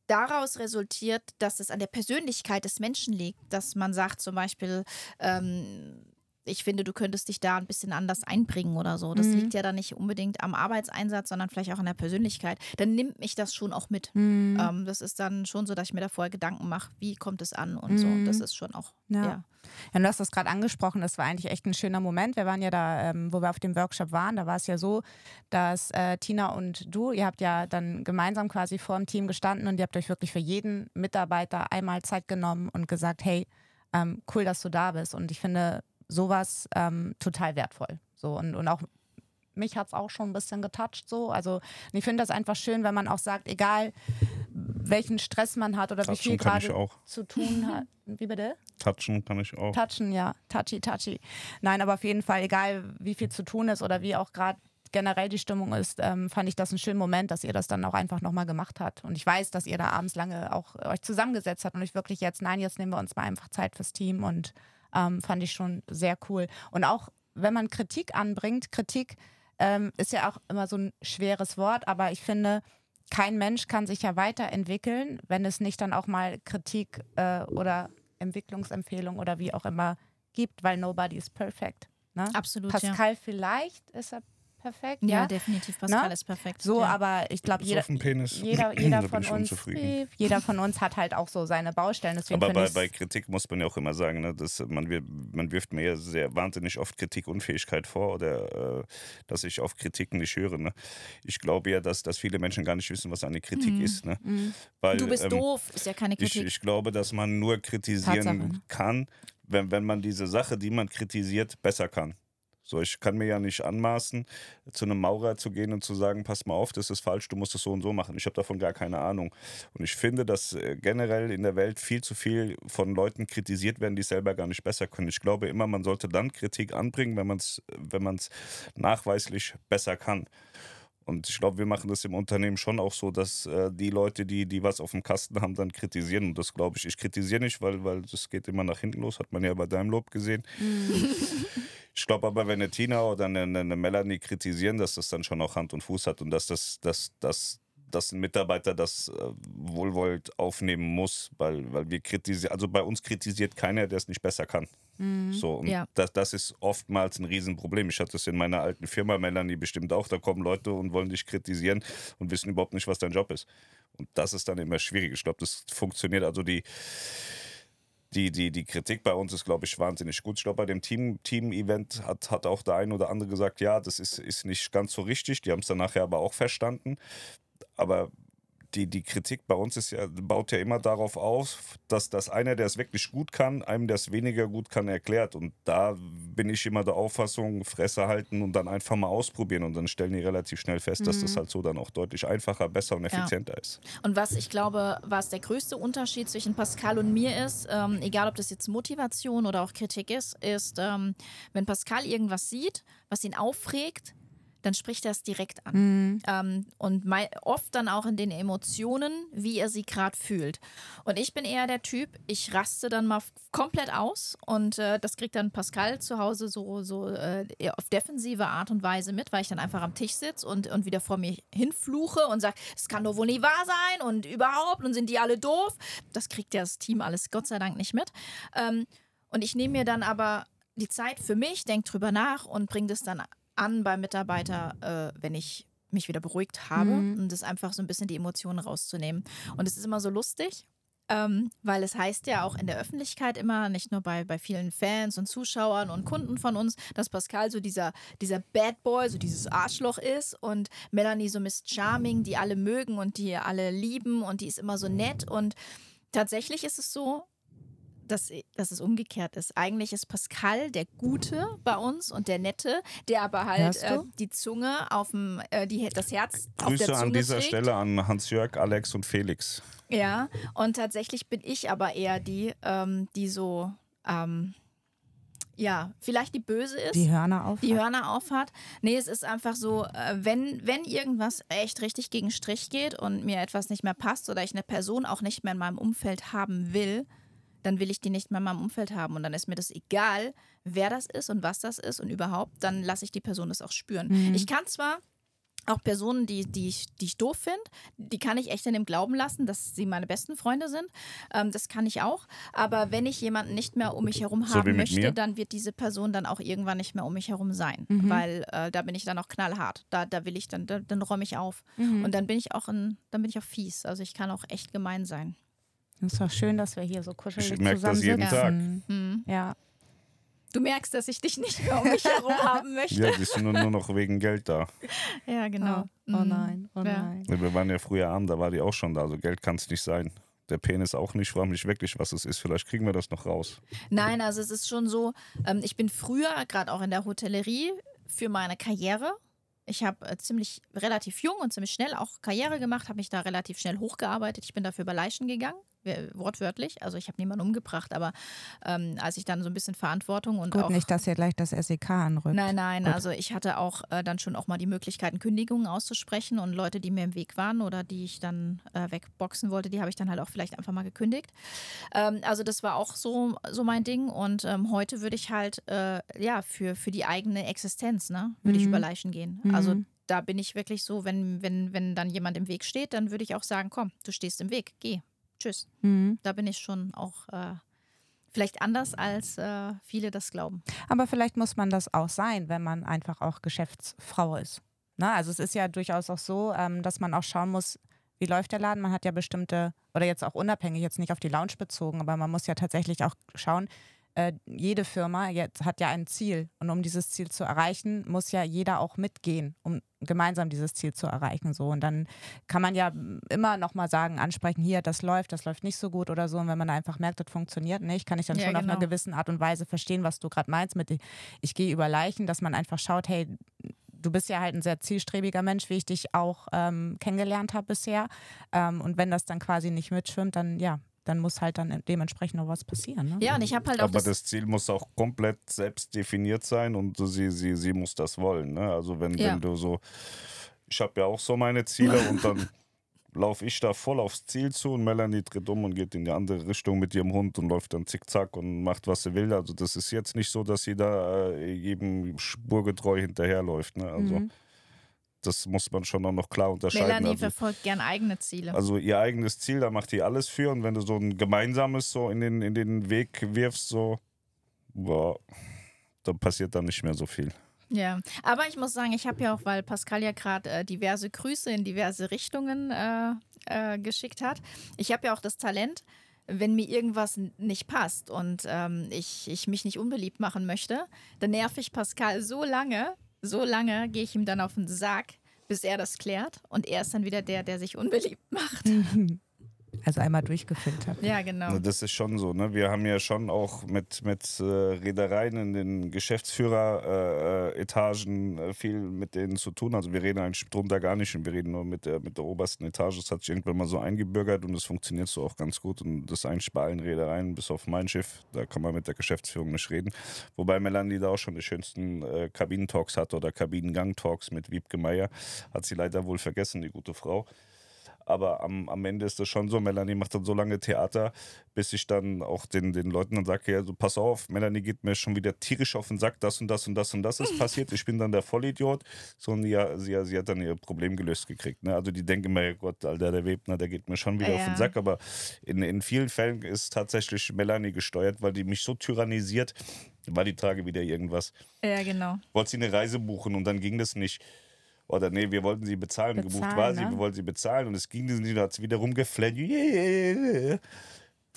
daraus resultiert, dass es an der Persönlichkeit des Menschen liegt, dass man sagt zum Beispiel, ähm, ich finde, du könntest dich da ein bisschen anders einbringen oder so. Das Mhm. liegt ja dann nicht unbedingt am Arbeitseinsatz, sondern vielleicht auch an der Persönlichkeit. Dann nimmt mich das schon auch mit. Mhm. Ähm, das ist dann schon so, dass ich mir da vorher Gedanken mache, wie kommt es an und so. Mhm. Das ist schon auch, Ja. ja. Ja, du hast das gerade angesprochen, das war eigentlich echt ein schöner Moment. Wir waren ja da, ähm, wo wir auf dem Workshop waren, da war es ja so, dass äh, Tina und du, ihr habt ja dann gemeinsam quasi vor dem Team gestanden und ihr habt euch wirklich für jeden Mitarbeiter einmal Zeit genommen und gesagt, hey, ähm, cool, dass du da bist. Und ich finde sowas ähm, total wertvoll. So und, und auch mich hat es auch schon ein bisschen getoucht so. Also ich finde das einfach schön, wenn man auch sagt, egal welchen Stress man hat oder wie viel Touchen kann ich gerade zu tun hat. Wie bitte? Touchen kann ich auch. Touchen, ja. Touchy, touchy. Nein, aber auf jeden Fall, egal wie viel zu tun ist oder wie auch gerade generell die Stimmung ist, ähm, fand ich das einen schönen Moment, dass ihr das dann auch einfach nochmal gemacht habt. Und ich weiß, dass ihr da abends lange auch euch zusammengesetzt habt und euch wirklich jetzt, nein, jetzt nehmen wir uns mal einfach Zeit fürs Team und ähm, fand ich schon sehr cool. Und auch wenn man Kritik anbringt, Kritik ähm, ist ja auch immer so ein schweres Wort, aber ich finde, kein Mensch kann sich ja weiterentwickeln, wenn es nicht dann auch mal Kritik äh, oder Entwicklungsempfehlung oder wie auch immer gibt, weil nobody is perfect. Ne? Absolut, ja. Pascal vielleicht ist er perfekt, Ja, ja. definitiv. Pascal Ne? ist perfekt. So, ja. aber ich glaube, jeder, jeder, jeder von ich uns, jeder von uns hat halt auch so seine Baustellen. Deswegen Aber bei, bei Kritik muss man ja auch immer sagen, ne, dass man, wir- man wirft mir ja sehr wahnsinnig oft Kritikunfähigkeit vor oder äh, dass ich auf Kritiken nicht höre. Ne? Ich glaube ja, dass, dass viele Menschen gar nicht wissen, was eine Kritik Mhm. ist. Ne? Weil, du bist ähm, doof, ist ja keine Ich, Kritik. ich glaube, dass man nur kritisieren Tatsache. kann, wenn, wenn man diese Sache, die man kritisiert, besser kann. So, ich kann mir ja nicht anmaßen, zu einem Maurer zu gehen und zu sagen, pass mal auf, das ist falsch, du musst es so und so machen. Ich habe davon gar keine Ahnung. Und ich finde, dass äh, generell in der Welt viel zu viel von Leuten kritisiert werden, die es selber gar nicht besser können. Ich glaube immer, man sollte dann Kritik anbringen, wenn man es wenn man's nachweislich besser kann. Und ich glaube, wir machen das im Unternehmen schon auch so, dass äh, die Leute, die, die was auf dem Kasten haben, dann kritisieren. Und das glaube ich. Ich kritisiere nicht, weil, weil das geht immer nach hinten los, hat man ja bei deinem Lob gesehen. Ich glaube aber, wenn eine Tina oder eine, eine Melanie kritisieren, dass das dann schon auch Hand und Fuß hat und dass das, dass, dass, dass ein Mitarbeiter das äh, wohlwollend aufnehmen muss, weil, weil wir kritisieren, also bei uns kritisiert keiner, der es nicht besser kann. So, und Ja. das, das ist oftmals ein Riesenproblem. Ich hatte das in meiner alten Firma, Melanie bestimmt auch, da kommen Leute und wollen dich kritisieren und wissen überhaupt nicht, was dein Job ist. Und das ist dann immer schwierig. Ich glaube, das funktioniert. Also die, die, die, die Kritik bei uns ist, glaube ich, wahnsinnig gut. Ich glaube, bei dem Team- Team-Event hat, hat auch der ein oder andere gesagt, ja, das ist, ist nicht ganz so richtig. Die haben es dann nachher aber auch verstanden. Aber die, die Kritik bei uns ist ja, baut ja immer darauf auf, dass, dass einer, der es wirklich gut kann, einem, der es weniger gut kann, erklärt. Und da bin ich immer der Auffassung, Fresse halten und dann einfach mal ausprobieren. Und dann stellen die relativ schnell fest, dass das halt so dann auch deutlich einfacher, besser und effizienter ja. ist. Und was ich glaube, was der größte Unterschied zwischen Pascal und mir ist, ähm, egal ob das jetzt Motivation oder auch Kritik ist, ist, ähm, wenn Pascal irgendwas sieht, was ihn aufregt, dann spricht er es direkt an. Mhm. Ähm, und oft dann auch in den Emotionen, wie er sie gerade fühlt. Und ich bin eher der Typ, ich raste dann mal komplett aus und äh, das kriegt dann Pascal zu Hause so, so äh, auf defensive Art und Weise mit, weil ich dann einfach am Tisch sitze und, und wieder vor mir hinfluche und sage, es kann doch wohl nicht wahr sein und überhaupt und sind die alle doof. Das kriegt ja das Team alles Gott sei Dank nicht mit. Ähm, und ich nehme mir dann aber die Zeit für mich, denke drüber nach und bringe das dann an beim Mitarbeiter, äh, wenn ich mich wieder beruhigt habe mhm. und das einfach so ein bisschen die Emotionen rauszunehmen. Und es ist immer so lustig, ähm, weil es heißt ja auch in der Öffentlichkeit immer, nicht nur bei, bei vielen Fans und Zuschauern und Kunden von uns, dass Pascal so dieser, dieser Bad Boy, so dieses Arschloch ist und Melanie so Miss Charming, die alle mögen und die alle lieben und die ist immer so nett. Und tatsächlich ist es so, dass, dass es umgekehrt ist. Eigentlich ist Pascal der Gute bei uns und der Nette, der aber halt äh, die Zunge auf dem, äh, die, das Herz Grüße auf der Zunge an dieser trägt. Stelle an Hans-Jörg, Alex und Felix. Ja, und tatsächlich bin ich aber eher die, ähm, die so, ähm, ja, vielleicht die Böse ist. Die Hörner auf. Die Hörner aufhat. Nee, es ist einfach so, äh, wenn, wenn irgendwas echt richtig gegen Strich geht und mir etwas nicht mehr passt oder ich eine Person auch nicht mehr in meinem Umfeld haben will, dann will ich die nicht mehr in meinem Umfeld haben. Und dann ist mir das egal, wer das ist und was das ist und überhaupt, dann lasse ich die Person das auch spüren. Mhm. Ich kann zwar auch Personen, die, die, ich, die ich doof finde, die kann ich echt in dem Glauben lassen, dass sie meine besten Freunde sind. Ähm, das kann ich auch. Aber wenn ich jemanden nicht mehr um mich herum haben so möchte, dann wird diese Person dann auch irgendwann nicht mehr um mich herum sein. Mhm. Weil äh, da bin ich dann auch knallhart. Da, da will ich dann, da, dann räume ich auf. Mhm. Und dann bin ich auch in, dann bin ich auch fies. Also ich kann auch echt gemein sein. Es ist doch schön, dass wir hier so kuschelig ich merke das jeden Tag. Mhm. Ja. Du merkst, dass ich dich nicht mehr um mich herum haben möchte. Ja, bist du nur, nur noch wegen Geld da. Ja, genau. Oh, oh nein, oh ja. nein. Wir waren ja früher arm, da war die auch schon da. Also Geld kann es nicht sein. Der Penis auch nicht, frage mich wirklich, was es ist. Vielleicht kriegen wir das noch raus. Nein, also es ist schon so, ähm, ich bin früher, gerade auch in der Hotellerie, für meine Karriere ich habe äh, ziemlich relativ jung und ziemlich schnell auch Karriere gemacht, habe mich da relativ schnell hochgearbeitet. Ich bin dafür über Leichen gegangen, wortwörtlich. Also ich habe niemanden umgebracht, aber ähm, als ich dann so ein bisschen Verantwortung und Gut, auch, nicht, dass ihr gleich das SEK anrückt. Nein, nein, Gut. also ich hatte auch äh, dann schon auch mal die Möglichkeiten, Kündigungen auszusprechen und Leute, die mir im Weg waren oder die ich dann äh, wegboxen wollte, die habe ich dann halt auch vielleicht einfach mal gekündigt. Ähm, also das war auch so, so mein Ding und ähm, heute würde ich halt, äh, ja, für, für die eigene Existenz, ne, würde mhm. ich über Leichen gehen. Mhm. Also da bin ich wirklich so, wenn, wenn, wenn dann jemand im Weg steht, dann würde ich auch sagen, komm, du stehst im Weg, geh, tschüss. Mhm. Da bin ich schon auch äh, vielleicht anders, als äh, viele das glauben. Aber vielleicht muss man das auch sein, wenn man einfach auch Geschäftsfrau ist. Na, ne? also es ist ja durchaus auch so, ähm, dass man auch schauen muss, wie läuft der Laden. Man hat ja bestimmte, oder jetzt auch unabhängig, jetzt nicht auf die Lounge bezogen, aber man muss ja tatsächlich auch schauen, äh, jede Firma jetzt hat ja ein Ziel. Und um dieses Ziel zu erreichen, muss ja jeder auch mitgehen, um gemeinsam dieses Ziel zu erreichen. So. Und dann kann man ja immer nochmal sagen, ansprechen, hier, das läuft, das läuft nicht so gut oder so. Und wenn man einfach merkt, das funktioniert nicht, kann ich dann ja, schon genau. auf einer genau. gewissen Art und Weise verstehen, was du gerade meinst mit, ich, ich gehe über Leichen, dass man einfach schaut, hey, du bist ja halt ein sehr zielstrebiger Mensch, wie ich dich auch ähm, kennengelernt habe bisher. Ähm, und wenn das dann quasi nicht mitschwimmt, dann ja, dann muss halt dann dementsprechend noch was passieren. Ne? Ja, und ich habe halt auch. Aber das, das, Ziel muss auch komplett selbst definiert sein und sie, sie, sie muss das wollen. Ne? Also wenn, ja. wenn du so, ich habe ja auch so meine Ziele und dann laufe ich da voll aufs Ziel zu und Melanie dreht um und geht in die andere Richtung mit ihrem Hund und läuft dann zickzack und macht, was sie will. Also das ist jetzt nicht so, dass sie da äh, jedem spurgetreu hinterherläuft. Ne? Also mhm das muss man schon noch klar unterscheiden. Melanie also, verfolgt gern eigene Ziele. Also ihr eigenes Ziel, da macht die alles für. Und wenn du so ein gemeinsames so in den, in den Weg wirfst, so, boah, dann passiert da nicht mehr so viel. Ja, aber ich muss sagen, ich habe ja auch, weil Pascal ja gerade äh, diverse Grüße in diverse Richtungen äh, äh, geschickt hat, ich habe ja auch das Talent, wenn mir irgendwas nicht passt und ähm, ich, ich mich nicht unbeliebt machen möchte, dann nerv ich Pascal so lange, so lange gehe ich ihm dann auf den Sack, bis er das klärt. Und er ist dann wieder der, der sich unbeliebt macht. Also einmal durchgefiltert. Ja, genau. Na, Das ist schon so. Ne? Wir haben ja schon auch mit, mit äh, Reedereien in den Geschäftsführer-Etagen äh, Etagen, äh, viel mit denen zu tun. Also wir reden eigentlich drunter gar nicht und wir reden nur mit der, mit der obersten Etage. Das hat sich irgendwann mal so eingebürgert und das funktioniert so auch ganz gut. Und das ist eigentlich bei allen Reedereien, bis auf mein Schiff, da kann man mit der Geschäftsführung nicht reden. Wobei Melanie da auch schon die schönsten äh, Kabinentalks hat oder Kabinengang-Talks mit Wiebke Meier. Hat sie leider wohl vergessen, die gute Frau. Aber am, am Ende ist es schon so, Melanie macht dann so lange Theater, bis ich dann auch den, den Leuten dann sage, ja, so pass auf, Melanie geht mir schon wieder tierisch auf den Sack, das und das und das und das ist passiert. Ich bin dann der Vollidiot. So, und ja, sie, sie hat dann ihr Problem gelöst gekriegt. Ne? Also die denken mir, Gott, Alter, der Webner, der geht mir schon wieder Ja. auf den Sack. Aber in, in vielen Fällen ist tatsächlich Melanie gesteuert, weil die mich so tyrannisiert, war die Tage wieder irgendwas. Ja, genau. Wollte sie eine Reise buchen und dann ging das nicht. Oder nee, wir wollten sie bezahlen. Gebucht Bezahlen, war sie, ne? wir wollten sie bezahlen und es ging nicht. Da hat sie wieder rumgeflennt.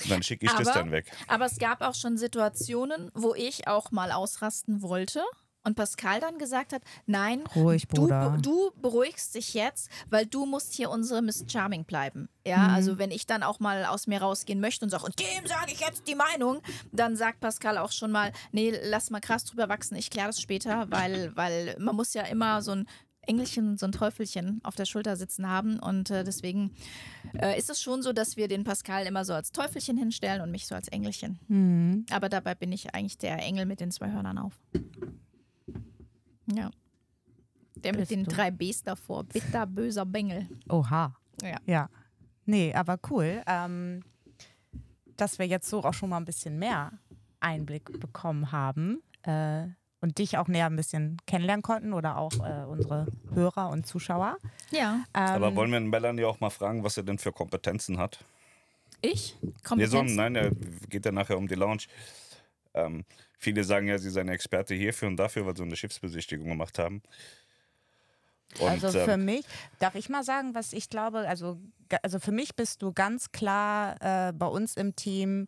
Und dann schicke ich das Aber- dann weg. Aber es gab auch schon Situationen, wo ich auch mal ausrasten wollte. Und Pascal dann gesagt hat, nein, Ruhig, du, Bruder. du beruhigst dich jetzt, weil du musst hier unsere Miss Charming bleiben. Ja, Mhm. also wenn ich dann auch mal aus mir rausgehen möchte und sage, und dem sage ich jetzt die Meinung, dann sagt Pascal auch schon mal, nee, lass mal krass drüber wachsen, ich kläre das später, weil, weil man muss ja immer so ein Engelchen, so ein Teufelchen auf der Schulter sitzen haben und äh, deswegen äh, ist es schon so, dass wir den Pascal immer so als Teufelchen hinstellen und mich so als Engelchen. Mhm. Aber dabei bin ich eigentlich der Engel mit den zwei Hörnern auf. Ja. Der mit den du. drei Bs davor. Bitter, böser Bengel. Oha. Ja. Ja. Nee, aber cool, ähm, dass wir jetzt so auch schon mal ein bisschen mehr Einblick bekommen haben äh, und dich auch näher ein bisschen kennenlernen konnten oder auch äh, unsere Hörer und Zuschauer. Ja. Ähm, Aber wollen wir Melanie auch mal fragen, was er denn für Kompetenzen hat? Ich? Nee, so, nein, er geht ja nachher um die Lounge. Ähm, viele sagen ja, sie seien Experte hierfür und dafür, weil sie eine Schiffsbesichtigung gemacht haben. Und, also für ähm, mich, darf ich mal sagen, was ich glaube, also, also für mich bist du ganz klar äh, bei uns im Team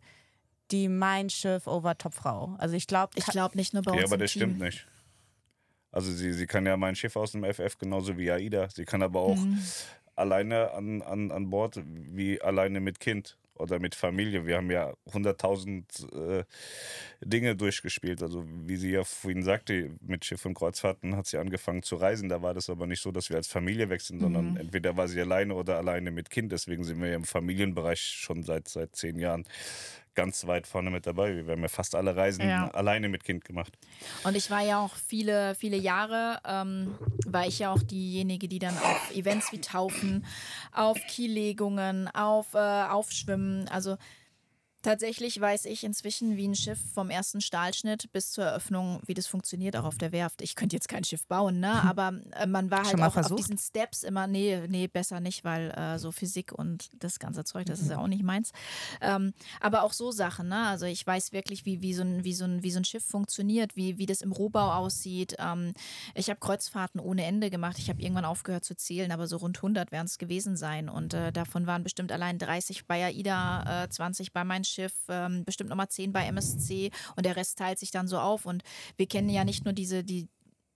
die Mein Schiff over Top-Frau. Also ich glaube, Ich glaube nicht nur bei uns. ja, aber im das Team. stimmt nicht. Also sie, sie kann ja mein Schiff aus dem FF genauso wie Aida. Sie kann aber auch Mhm. alleine an, an, an Bord wie alleine mit Kind oder mit Familie. Wir haben ja 100.000 äh, Dinge durchgespielt. Also wie sie ja vorhin sagte, mit Schiff und Kreuzfahrten hat sie angefangen zu reisen. Da war das aber nicht so, dass wir als Familie weg sind, Mhm. sondern entweder war sie alleine oder alleine mit Kind. Deswegen sind wir ja im Familienbereich schon seit, seit zehn Jahren ganz weit vorne mit dabei. Wir haben ja fast alle Reisen Ja. alleine mit Kind gemacht. Und ich war ja auch viele, viele Jahre, ähm, war ich ja auch diejenige, die dann auf Events wie Taufen, auf Kiellegungen, auf äh, Aufschwimmen, also tatsächlich weiß ich inzwischen, wie ein Schiff vom ersten Stahlschnitt bis zur Eröffnung, wie das funktioniert, auch auf der Werft. Ich könnte jetzt kein Schiff bauen, ne? aber äh, man war halt auch auf versucht? diesen Steps immer, nee, nee, besser nicht, weil äh, so Physik und das ganze Zeug, das ist ja auch nicht meins. Ähm, aber auch so Sachen, ne? Also ich weiß wirklich, wie, wie, so, ein, wie, so, ein, wie so ein Schiff funktioniert, wie, wie das im Rohbau aussieht. Ähm, ich habe Kreuzfahrten ohne Ende gemacht. Ich habe irgendwann aufgehört zu zählen, aber so rund 100 werden es gewesen sein. Und äh, davon waren bestimmt allein 30 bei AIDA, äh, 20 bei mein Schiff, ähm, bestimmt nochmal 10 bei MSC und der Rest teilt sich dann so auf. Und wir kennen ja nicht nur diese, die,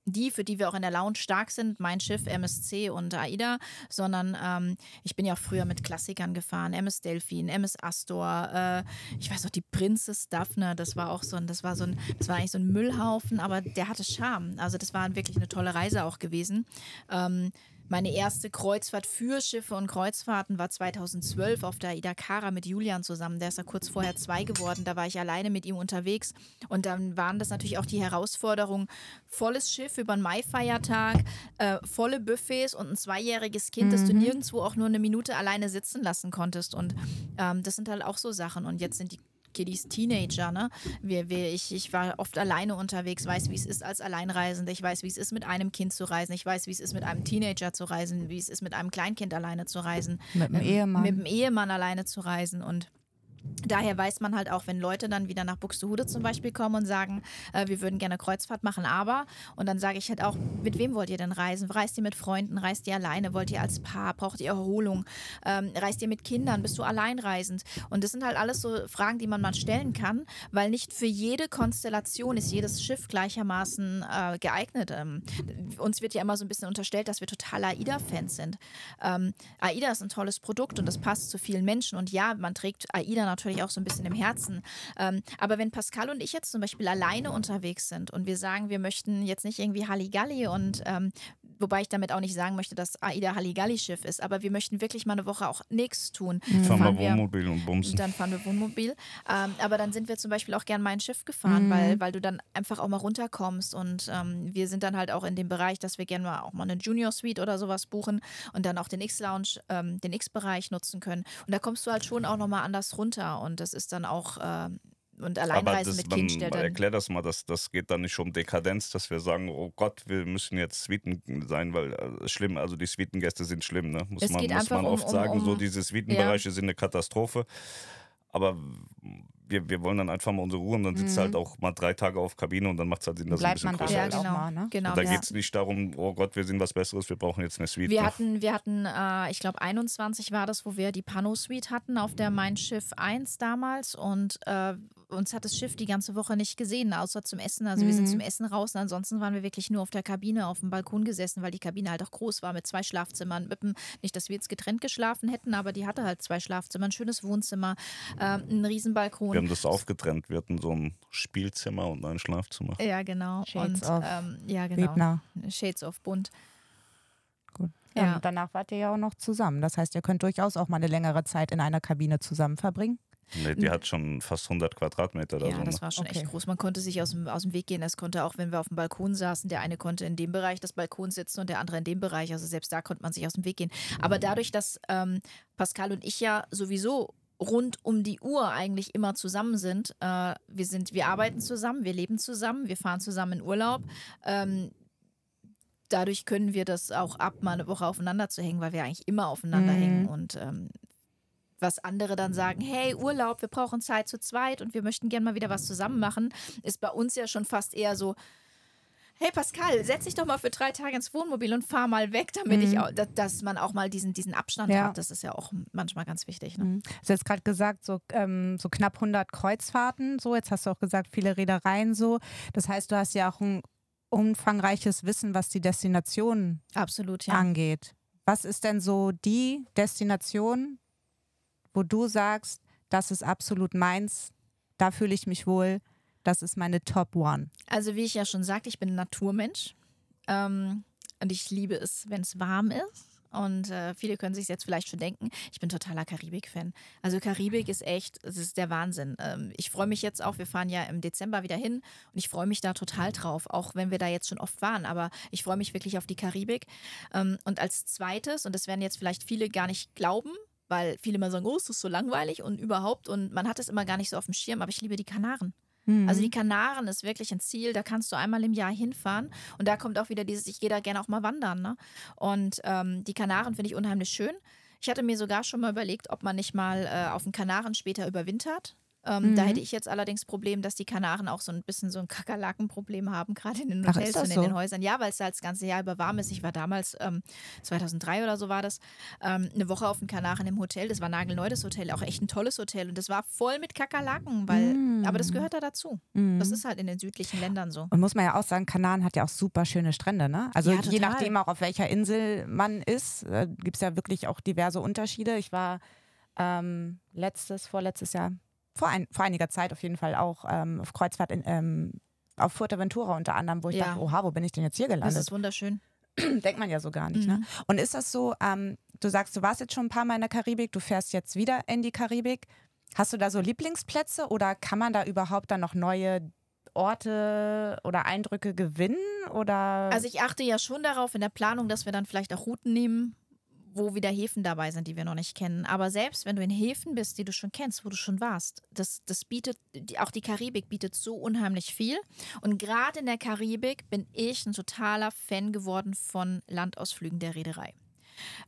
die, für die wir auch in der Lounge stark sind, mein Schiff, MSC und AIDA, sondern ähm, ich bin ja auch früher mit Klassikern gefahren, MS Delphin, MS Astor, äh, ich weiß noch, die Princess Daphne, das war auch so ein, das war so ein, das war eigentlich so ein Müllhaufen, aber der hatte Charme. Also das war wirklich eine tolle Reise auch gewesen. Ähm, meine erste Kreuzfahrt für Schiffe und Kreuzfahrten war 2012 auf der Ida Cara mit Julian zusammen. Der ist ja kurz vorher zwei geworden. Da war ich alleine mit ihm unterwegs. Und dann waren das natürlich auch die Herausforderungen: volles Schiff über einen Maifeiertag, äh, volle Buffets und ein zweijähriges Kind, das du nirgendwo auch nur eine Minute alleine sitzen lassen konntest. Und ähm, das sind halt auch so Sachen. Und jetzt sind die Kiddies Teenager, ne? Wir, wir, ich, ich war oft alleine unterwegs, weiß, wie es ist als Alleinreisende. Ich weiß, wie es ist, mit einem Kind zu reisen. Ich weiß, wie es ist, mit einem Teenager zu reisen, wie es ist, mit einem Kleinkind alleine zu reisen. Mit dem ähm, Ehemann. Mit dem Ehemann alleine zu reisen. Und Daher weiß man halt auch, wenn Leute dann wieder nach Buxtehude zum Beispiel kommen und sagen, äh, wir würden gerne Kreuzfahrt machen, aber, und dann sage ich halt auch, mit wem wollt ihr denn reisen? Reist ihr mit Freunden? Reist ihr alleine? Wollt ihr als Paar? Braucht ihr Erholung? Ähm, reist ihr mit Kindern? Bist du alleinreisend? Und das sind halt alles so Fragen, die man mal stellen kann, weil nicht für jede Konstellation ist jedes Schiff gleichermaßen äh, geeignet. Ähm, uns wird ja immer so ein bisschen unterstellt, dass wir total AIDA-Fans sind. Ähm, AIDA ist ein tolles Produkt und das passt zu vielen Menschen. Und ja, man trägt AIDA natürlich auch so ein bisschen im Herzen. Ähm, aber wenn Pascal und ich jetzt zum Beispiel alleine unterwegs sind und wir sagen, wir möchten jetzt nicht irgendwie Halligalli und ähm, wobei ich damit auch nicht sagen möchte, dass AIDA Halligalli-Schiff ist, aber wir möchten wirklich mal eine Woche auch nichts tun. Mhm. Fahren wir wir- Wohnmobil und bumsen. Dann fahren wir Wohnmobil. Ähm, aber dann sind wir zum Beispiel auch gern mal ein Schiff gefahren, weil, weil du dann einfach auch mal runterkommst. Und ähm, wir sind dann halt auch in dem Bereich, dass wir gerne mal auch mal eine Junior Suite oder sowas buchen und dann auch den X-Lounge, ähm, den X-Bereich nutzen können. Und da kommst du halt schon auch nochmal anders runter. Und das ist dann auch. ähm, und Alleinreisen das, mit Kind stellt dann. erklär das mal, das, das geht dann nicht um Dekadenz, dass wir sagen, oh Gott, wir müssen jetzt Suiten sein, weil äh, schlimm, also die Suitengäste sind schlimm, ne? muss Es man, muss man um- oft um- sagen, so um- diese Suitenbereiche sind eine Katastrophe. Aber wir, wir wollen dann einfach mal unsere Ruhe und dann sitzt halt auch mal drei Tage auf Kabine und dann macht es halt Sinn, dass es ein Bleibt bisschen man da größer ja, halt ist. auch genau. mal, ne? genau. Und da wir- geht es nicht darum, oh Gott, wir sind was Besseres, wir brauchen jetzt eine Suite. Wir ne? hatten, wir hatten, äh, ich glaube 21 war das, wo wir die Pano Suite hatten auf der Mein Schiff 1 damals und äh, uns hat das Schiff die ganze Woche nicht gesehen, außer zum Essen. Also wir sind Mhm. zum Essen raus und ansonsten waren wir wirklich nur auf der Kabine, auf dem Balkon gesessen, weil die Kabine halt auch groß war mit zwei Schlafzimmern. Mit einem, nicht, dass wir jetzt getrennt geschlafen hätten, aber die hatte halt zwei Schlafzimmer, ein schönes Wohnzimmer, ähm, ein Riesenbalkon. wir haben das aufgetrennt. Wir hatten so ein Spielzimmer und ein Schlafzimmer. ja, genau. Shades und of ähm, ja, genau. Webner. Shades of Bunt. Gut. Ja. Ja. Und danach wart ihr ja auch noch zusammen. Das heißt, ihr könnt durchaus auch mal eine längere Zeit in einer Kabine zusammen verbringen. Nee, die hat schon fast 100 Quadratmeter oder Ja, so. das ne? war schon Okay. echt groß. Man konnte sich aus dem, aus dem Weg gehen. Es konnte auch, wenn wir auf dem Balkon saßen, der eine konnte in dem Bereich des Balkons sitzen und der andere in dem Bereich. Also selbst da konnte man sich aus dem Weg gehen. Aber dadurch, dass ähm, Pascal und ich ja sowieso rund um die Uhr eigentlich immer zusammen sind, äh, wir sind, wir arbeiten zusammen, wir leben zusammen, wir fahren zusammen in Urlaub. Ähm, dadurch können wir das auch ab, mal eine Woche aufeinander zu hängen, weil wir eigentlich immer aufeinander Mhm. hängen und ähm, was andere dann sagen, hey, Urlaub, wir brauchen Zeit zu zweit und wir möchten gerne mal wieder was zusammen machen, ist bei uns ja schon fast eher so, hey Pascal, setz dich doch mal für drei Tage ins Wohnmobil und fahr mal weg, damit ich auch, dass, dass man auch mal diesen, diesen Abstand Ja. hat. Das ist ja auch manchmal ganz wichtig. Ne? Mhm. Du hast jetzt gerade gesagt, so, ähm, so knapp 100 Kreuzfahrten, so. Jetzt hast du auch gesagt, viele Reedereien so. Das heißt, du hast ja auch ein umfangreiches Wissen, was die Destination Absolut, ja. angeht. Was ist denn so die Destination, wo du sagst, das ist absolut meins, da fühle ich mich wohl, das ist meine Top One? Also wie ich ja schon sagte, ich bin ein Naturmensch ähm, und ich liebe es, wenn es warm ist. Und äh, viele können sich jetzt vielleicht schon denken, ich bin totaler Karibik-Fan. Also Karibik ist echt, es ist der Wahnsinn. Ähm, ich freue mich jetzt auch, wir fahren ja im Dezember wieder hin und ich freue mich da total drauf, auch wenn wir da jetzt schon oft waren. Aber ich freue mich wirklich auf die Karibik. Ähm, und als zweites, und das werden jetzt vielleicht viele gar nicht glauben, weil viele immer sagen, oh, ist das so langweilig und überhaupt. Und man hat es immer gar nicht so auf dem Schirm, aber ich liebe die Kanaren. Also die Kanaren ist wirklich ein Ziel, da kannst du einmal im Jahr hinfahren. Und da kommt auch wieder dieses, ich gehe da gerne auch mal wandern. Ne? Und ähm, die Kanaren finde ich unheimlich schön. Ich hatte mir sogar schon mal überlegt, ob man nicht mal äh, auf den Kanaren später überwintert. Ähm, Da Mhm. hätte ich jetzt allerdings Problem, dass die Kanaren auch so ein bisschen so ein Kakerlakenproblem haben, gerade in den Ach, Hotels das und in so? den Häusern. Ja, weil es da das ganze Jahr über warm ist. Ich war damals, ähm, 2003 oder so war das, ähm, eine Woche auf den Kanaren im Hotel. Das war nagelneu, das Hotel, auch echt ein tolles Hotel. Und das war voll mit Kakerlaken, weil, Mm. aber das gehört da dazu. Mhm. Das ist halt in den südlichen Ländern so. Und muss man ja auch sagen, Kanaren hat ja auch super schöne Strände, ne? Also Ja, je nachdem auch auf welcher Insel man ist, äh, gibt es ja wirklich auch diverse Unterschiede. Ich war ähm, letztes, vorletztes Jahr, vor, ein, vor einiger Zeit auf jeden Fall auch ähm, auf Kreuzfahrt in, ähm, auf Fuerteventura unter anderem, wo ich Ja. dachte, oha, wo bin ich denn jetzt hier Das gelandet? ist wunderschön. Denkt man ja so gar nicht. Ne? Mhm. Und ist das so, ähm, du sagst, du warst jetzt schon ein paar Mal in der Karibik, du fährst jetzt wieder in die Karibik. Hast du da so Lieblingsplätze oder kann man da überhaupt dann noch neue Orte oder Eindrücke gewinnen? Oder Also ich achte ja schon darauf in der Planung, dass wir dann vielleicht auch Routen nehmen, wo wieder Häfen dabei sind, die wir noch nicht kennen. Aber selbst wenn du in Häfen bist, die du schon kennst, wo du schon warst, das, das bietet, auch die Karibik bietet so unheimlich viel. Und gerade in der Karibik bin ich ein totaler Fan geworden von Landausflügen der Reederei.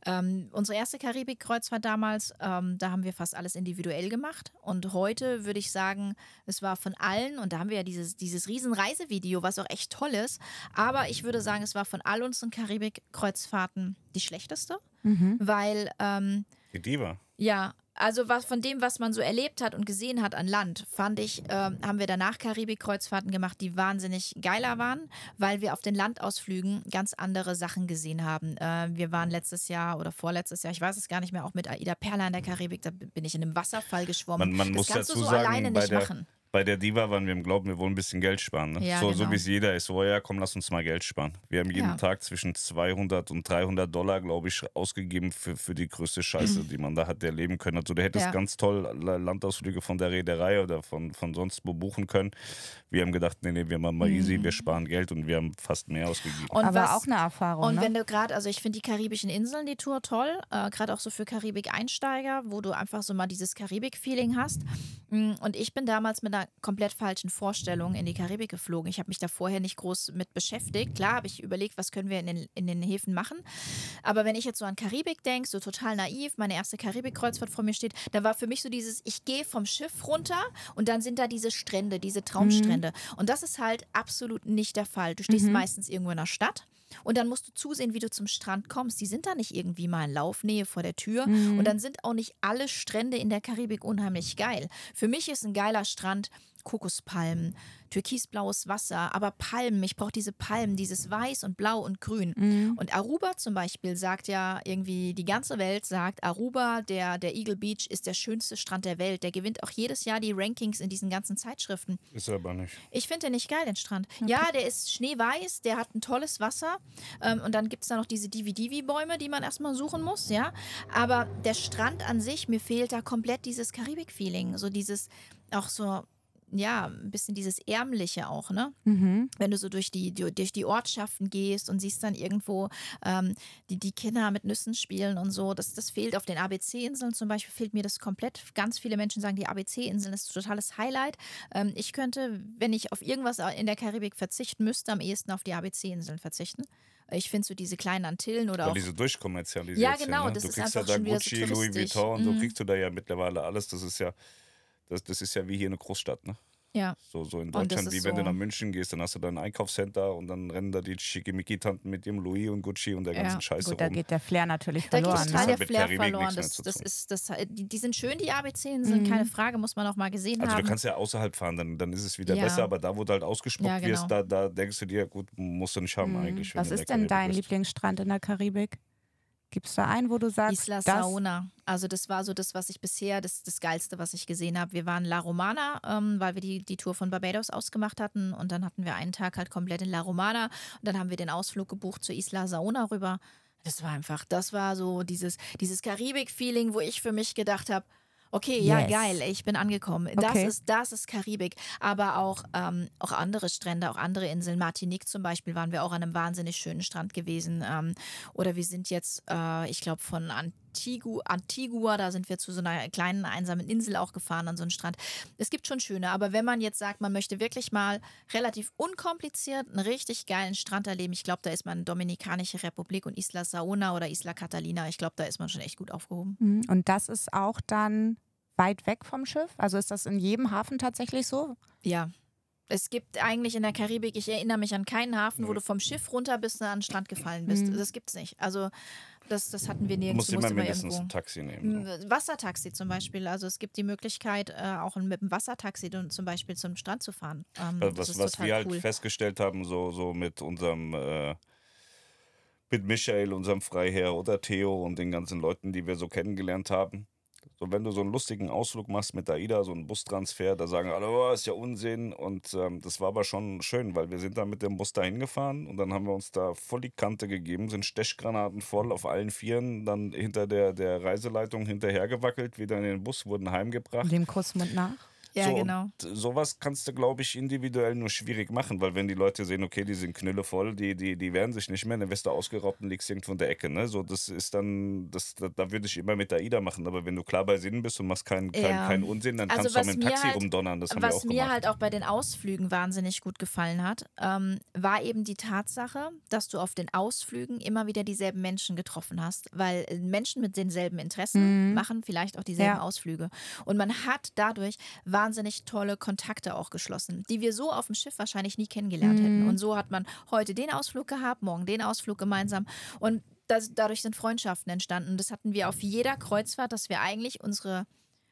Ähm, unsere erste Karibik-Kreuzfahrt damals, ähm, da haben wir fast alles individuell gemacht. Und heute würde ich sagen, es war von allen, und da haben wir ja dieses, dieses riesen was auch echt toll ist. Aber ich würde sagen, es war von all unseren Karibik-Kreuzfahrten die schlechteste, Mhm. weil ähm, Die Diva. ja, also was von dem, was man so erlebt hat und gesehen hat an Land, fand ich, ähm, haben wir danach Karibik-Kreuzfahrten gemacht, die wahnsinnig geiler waren, weil wir auf den Landausflügen ganz andere Sachen gesehen haben. Äh, wir waren letztes Jahr oder vorletztes Jahr, ich weiß es gar nicht mehr, auch mit Aida Perla in der Karibik, da bin ich in einem Wasserfall geschwommen. Man, man das muss kannst dazu du so sagen, alleine nicht der, machen. Bei der Diva waren wir im Glauben, wir wollen ein bisschen Geld sparen. Ne? Ja, so so genau. wie es jeder ist. So, ja, komm, lass uns mal Geld sparen. Wir haben jeden Ja. Tag zwischen 200 und 300 Dollar, glaube ich, ausgegeben für, für die größte Scheiße, die man da hat erleben können. Also du hättest Ja. ganz toll La- Landausflüge von der Reederei oder von, von sonst wo buchen können. Wir haben gedacht, nee, nee, wir machen mal easy, wir sparen Geld und wir haben fast mehr ausgegeben. Mhm. Und Aber was- auch eine Erfahrung. Und ne? wenn du gerade, also ich finde die karibischen Inseln, die Tour toll, äh, gerade auch so für Karibik-Einsteiger, wo du einfach so mal dieses Karibik-Feeling hast. Mm, Und ich bin damals mit einer komplett falschen Vorstellung in die Karibik geflogen. Ich habe mich da vorher nicht groß mit beschäftigt. Klar habe ich überlegt, was können wir in den, in den Häfen machen. Aber wenn ich jetzt so an Karibik denke, so total naiv, meine erste Karibik-Kreuzfahrt vor mir steht, da war für mich so dieses, ich gehe vom Schiff runter und dann sind da diese Strände, diese Traumstrände. Und das ist halt absolut nicht der Fall. Du stehst meistens irgendwo in der Stadt und dann musst du zusehen, wie du zum Strand kommst. Die sind da nicht irgendwie mal in Laufnähe vor der Tür. Und dann sind auch nicht alle Strände in der Karibik unheimlich geil. Für mich ist ein geiler Strand Kokospalmen, türkisblaues Wasser, aber Palmen. Ich brauche diese Palmen, dieses Weiß und Blau und Grün. Mhm. Und Aruba zum Beispiel sagt ja irgendwie, die ganze Welt sagt, Aruba, der, der Eagle Beach, ist der schönste Strand der Welt. Der gewinnt auch jedes Jahr die Rankings in diesen ganzen Zeitschriften. Ist aber nicht. Ich finde den nicht geil, den Strand. Ja, der ist schneeweiß, der hat ein tolles Wasser. Ähm, und dann gibt es da noch diese Divi-Divi-Bäume, die man erstmal suchen muss, ja. Aber der Strand an sich, mir fehlt da komplett dieses Karibik-Feeling. So dieses, auch so, ja, ein bisschen dieses Ärmliche auch, ne? Mhm. wenn du so durch die, durch die Ortschaften gehst und siehst dann irgendwo ähm, die, die Kinder mit Nüssen spielen und so, das, das fehlt auf den ABC-Inseln zum Beispiel, fehlt mir das komplett. Ganz viele Menschen sagen, die ABC-Inseln ist ein totales Highlight. Ähm, ich könnte, wenn ich auf irgendwas in der Karibik verzichten müsste, am ehesten auf die ABC-Inseln verzichten. Ich finde so diese kleinen Antillen oder Weil auch diese durchkommerzialisiert Ja, genau, Ne? das du ist kriegst ja da so Gucci, Louis. Vuitton und so Mhm. kriegst du da ja mittlerweile alles. Das ist ja, das, das ist ja wie hier eine Großstadt, ne? ja. So, so in Deutschland, wie wenn du so- nach München gehst, dann hast du da ein Einkaufscenter und dann rennen da die Schickimicki-Tanten mit ihrem Louis und Gucci und der Ja, ganzen Scheiße Gut, da rum. geht der Flair natürlich Da geht verloren. total ne? der Mit Flair Karibik nichts verloren. Das, das ist, das, die, die sind schön, die ABC-Inseln, keine Frage, muss man auch mal gesehen Also haben. du kannst ja außerhalb fahren, dann, dann ist es wieder Ja. besser, aber da, wo du halt ausgespuckt Ja, genau. wirst, da, da denkst du dir, gut, musst du nicht haben eigentlich. wenn Was du ist der denn dein bist. Lieblingsstrand in der Karibik? Gibt es da einen, wo du sagst, Isla das? Saona. Also das war so das, was ich bisher, das, das Geilste, was ich gesehen habe. Wir waren in La Romana, ähm, weil wir die, die Tour von Barbados ausgemacht hatten. Und dann hatten wir einen Tag halt komplett in La Romana. Und dann haben wir den Ausflug gebucht zur Isla Saona rüber. Das war einfach, das war so dieses, dieses Karibik-Feeling, wo ich für mich gedacht habe, Okay, ja, Yes. geil. Ich bin angekommen. Das Okay. ist, das ist Karibik. Aber auch, ähm, auch andere Strände, auch andere Inseln. Martinique zum Beispiel waren wir auch an einem wahnsinnig schönen Strand gewesen. Ähm, oder wir sind jetzt, äh, ich glaube, von Antigua, Antigua, da sind wir zu so einer kleinen einsamen Insel auch gefahren an so einen Strand. Es gibt schon schöne, aber wenn man jetzt sagt, man möchte wirklich mal relativ unkompliziert einen richtig geilen Strand erleben, ich glaube, da ist man Dominikanische Republik und Isla Saona oder Isla Catalina. Ich glaube, da ist man schon echt gut aufgehoben. Mhm. Und das ist auch dann weit weg vom Schiff? Also ist das in jedem Hafen tatsächlich so? Ja. Es gibt eigentlich in der Karibik, ich erinnere mich an keinen Hafen, wo du vom Schiff runter bist und an den Strand gefallen bist. Mhm. Das gibt's nicht. Also das, das hatten wir nirgends. Du musst immer mindestens irgendwo. ein Taxi nehmen. So. Wassertaxi zum Beispiel. Also es gibt die Möglichkeit, äh, auch mit dem Wassertaxi zum Beispiel zum Strand zu fahren. Ähm, das Was, was wir halt cool. festgestellt haben, so, so mit unserem, äh, mit Michael, unserem Freiherr oder Theo und den ganzen Leuten, die wir so kennengelernt haben. So, wenn du so einen lustigen Ausflug machst mit AIDA, so einen Bustransfer, da sagen alle, oh, ist ja Unsinn. Und ähm, das war aber schon schön, weil wir sind da mit dem Bus dahin gefahren und dann haben wir uns da voll die Kante gegeben, sind Stechgranaten voll auf allen Vieren, dann hinter der, der Reiseleitung hinterhergewackelt, wieder in den Bus, wurden heimgebracht. Dem Kussmund nach? Ja, so, genau. und Sowas kannst du, glaube ich, individuell nur schwierig machen, weil wenn die Leute sehen, okay, die sind knüllevoll, die, die, die wehren sich nicht mehr, dann wirst du ausgeraubt und liegst irgendwo in der Ecke. Ne? So, das ist dann, das, da, da würde ich immer mit AIDA machen. Aber wenn du klar bei Sinn bist und machst keinen kein, Ja. keinen Unsinn, dann Also kannst du auch mit dem Taxi halt- rumdonnern. Das haben wir Was auch mir gemacht. halt auch bei den Ausflügen wahnsinnig gut gefallen hat, ähm, war eben die Tatsache, dass du auf den Ausflügen immer wieder dieselben Menschen getroffen hast, weil äh, Menschen mit denselben Interessen Mhm. machen vielleicht auch dieselben Ja. Ausflüge. Und man hat dadurch wahnsinnig tolle Kontakte auch geschlossen, die wir so auf dem Schiff wahrscheinlich nie kennengelernt hätten. Mhm. Und so hat man heute den Ausflug gehabt, morgen den Ausflug gemeinsam. Und das, dadurch sind Freundschaften entstanden. Das hatten wir auf jeder Kreuzfahrt, dass wir eigentlich unsere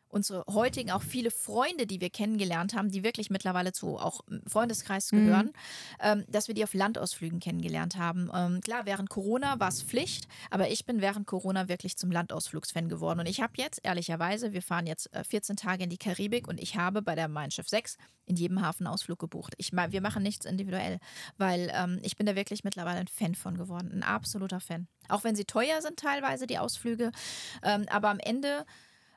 unsere heutigen auch viele Freunde, die wir kennengelernt haben, die wirklich mittlerweile zu auch im Freundeskreis Mhm. gehören, ähm, dass wir die auf Landausflügen kennengelernt haben. Ähm, klar, während Corona war es Pflicht, aber ich bin während Corona wirklich zum Landausflugsfan geworden. Und ich habe jetzt, ehrlicherweise, wir fahren jetzt äh, 14 Tage in die Karibik und ich habe bei der Mein Schiff 6 in jedem Hafen Ausflug gebucht. Ich, wir machen nichts individuell, weil ähm, ich bin da wirklich mittlerweile ein Fan von geworden, ein absoluter Fan. Auch wenn sie teuer sind teilweise, die Ausflüge, ähm, aber am Ende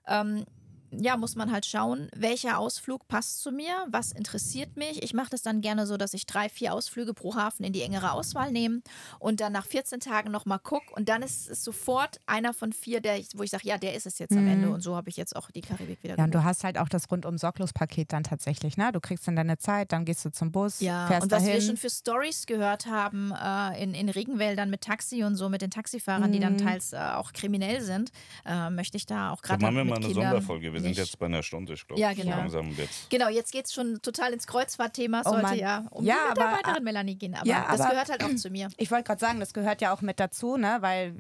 ähm, ja, muss man halt schauen, welcher Ausflug passt zu mir, was interessiert mich. Ich mache das dann gerne so, dass ich drei, vier Ausflüge pro Hafen in die engere Auswahl nehme und dann nach 14 Tagen nochmal gucke und dann ist es sofort einer von vier, der wo ich sage, ja, der ist es jetzt am Mhm. Ende und so habe ich jetzt auch die Karibik wieder Ja, und du gebucht. hast halt auch das rundum sorglos Paket dann tatsächlich, ne? Du kriegst dann deine Zeit, dann gehst du zum Bus, Ja, fährst und was dahin. wir schon für Stories gehört haben äh, in, in Regenwäldern mit Taxi und so, mit den Taxifahrern, die dann Mhm. teils äh, auch kriminell sind, äh, möchte ich da auch gerade machen wir mal eine Kindern Sonderfolge. Wir sind nicht- jetzt bei einer Stunde, ich glaube. Ja, genau. Langsam wird's. Genau, jetzt geht es schon total ins Kreuzfahrtthema. Oh Sollte ja um Ja, die aber- Mitarbeiterin Melanie gehen. Aber Ja, das aber- gehört halt auch zu mir. Ich wollte gerade sagen, das gehört ja auch mit dazu, ne? weil,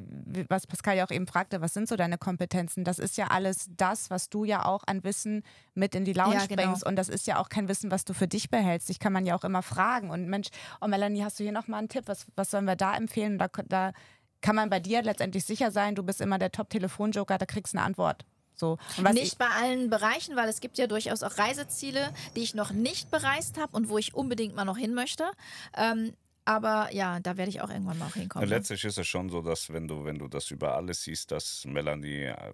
was Pascal ja auch eben fragte, was sind so deine Kompetenzen? Das ist ja alles das, was du ja auch an Wissen mit in die Lounge Ja, genau. bringst. Und das ist ja auch kein Wissen, was du für dich behältst. Dich kann man ja auch immer fragen. Und Mensch, oh Melanie, hast du hier nochmal einen Tipp? Was, was sollen wir da empfehlen? Da, da kann man bei dir letztendlich sicher sein, du bist immer der Top-Telefonjoker, da kriegst du eine Antwort. So. Nicht bei allen Bereichen, weil es gibt ja durchaus auch Reiseziele, die ich noch nicht bereist habe und wo ich unbedingt mal noch hin möchte. Ähm, aber ja, da werde ich auch irgendwann mal auch hinkommen. ne? letztlich ist es schon so, dass wenn du, wenn du das über alles siehst, dass Melanie äh,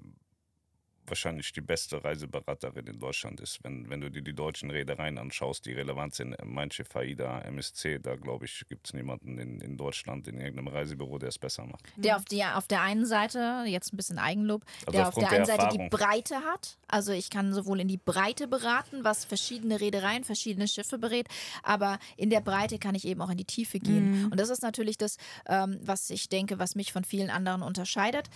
wahrscheinlich die beste Reiseberaterin in Deutschland ist. Wenn, wenn du dir die deutschen Reedereien anschaust, die Relevanz in Mein Schiff AIDA, MSC, da glaube ich, gibt es niemanden in, in Deutschland, in irgendeinem Reisebüro, der es besser macht. Der auf, die, auf der einen Seite, jetzt ein bisschen Eigenlob, Also der auf der einen der Seite die. Breite hat. Also ich kann sowohl in die Breite beraten, was verschiedene Reedereien, verschiedene Schiffe berät, aber in der Breite kann ich eben auch in die Tiefe gehen. Und das ist natürlich das, ähm, was ich denke, was mich von vielen anderen unterscheidet.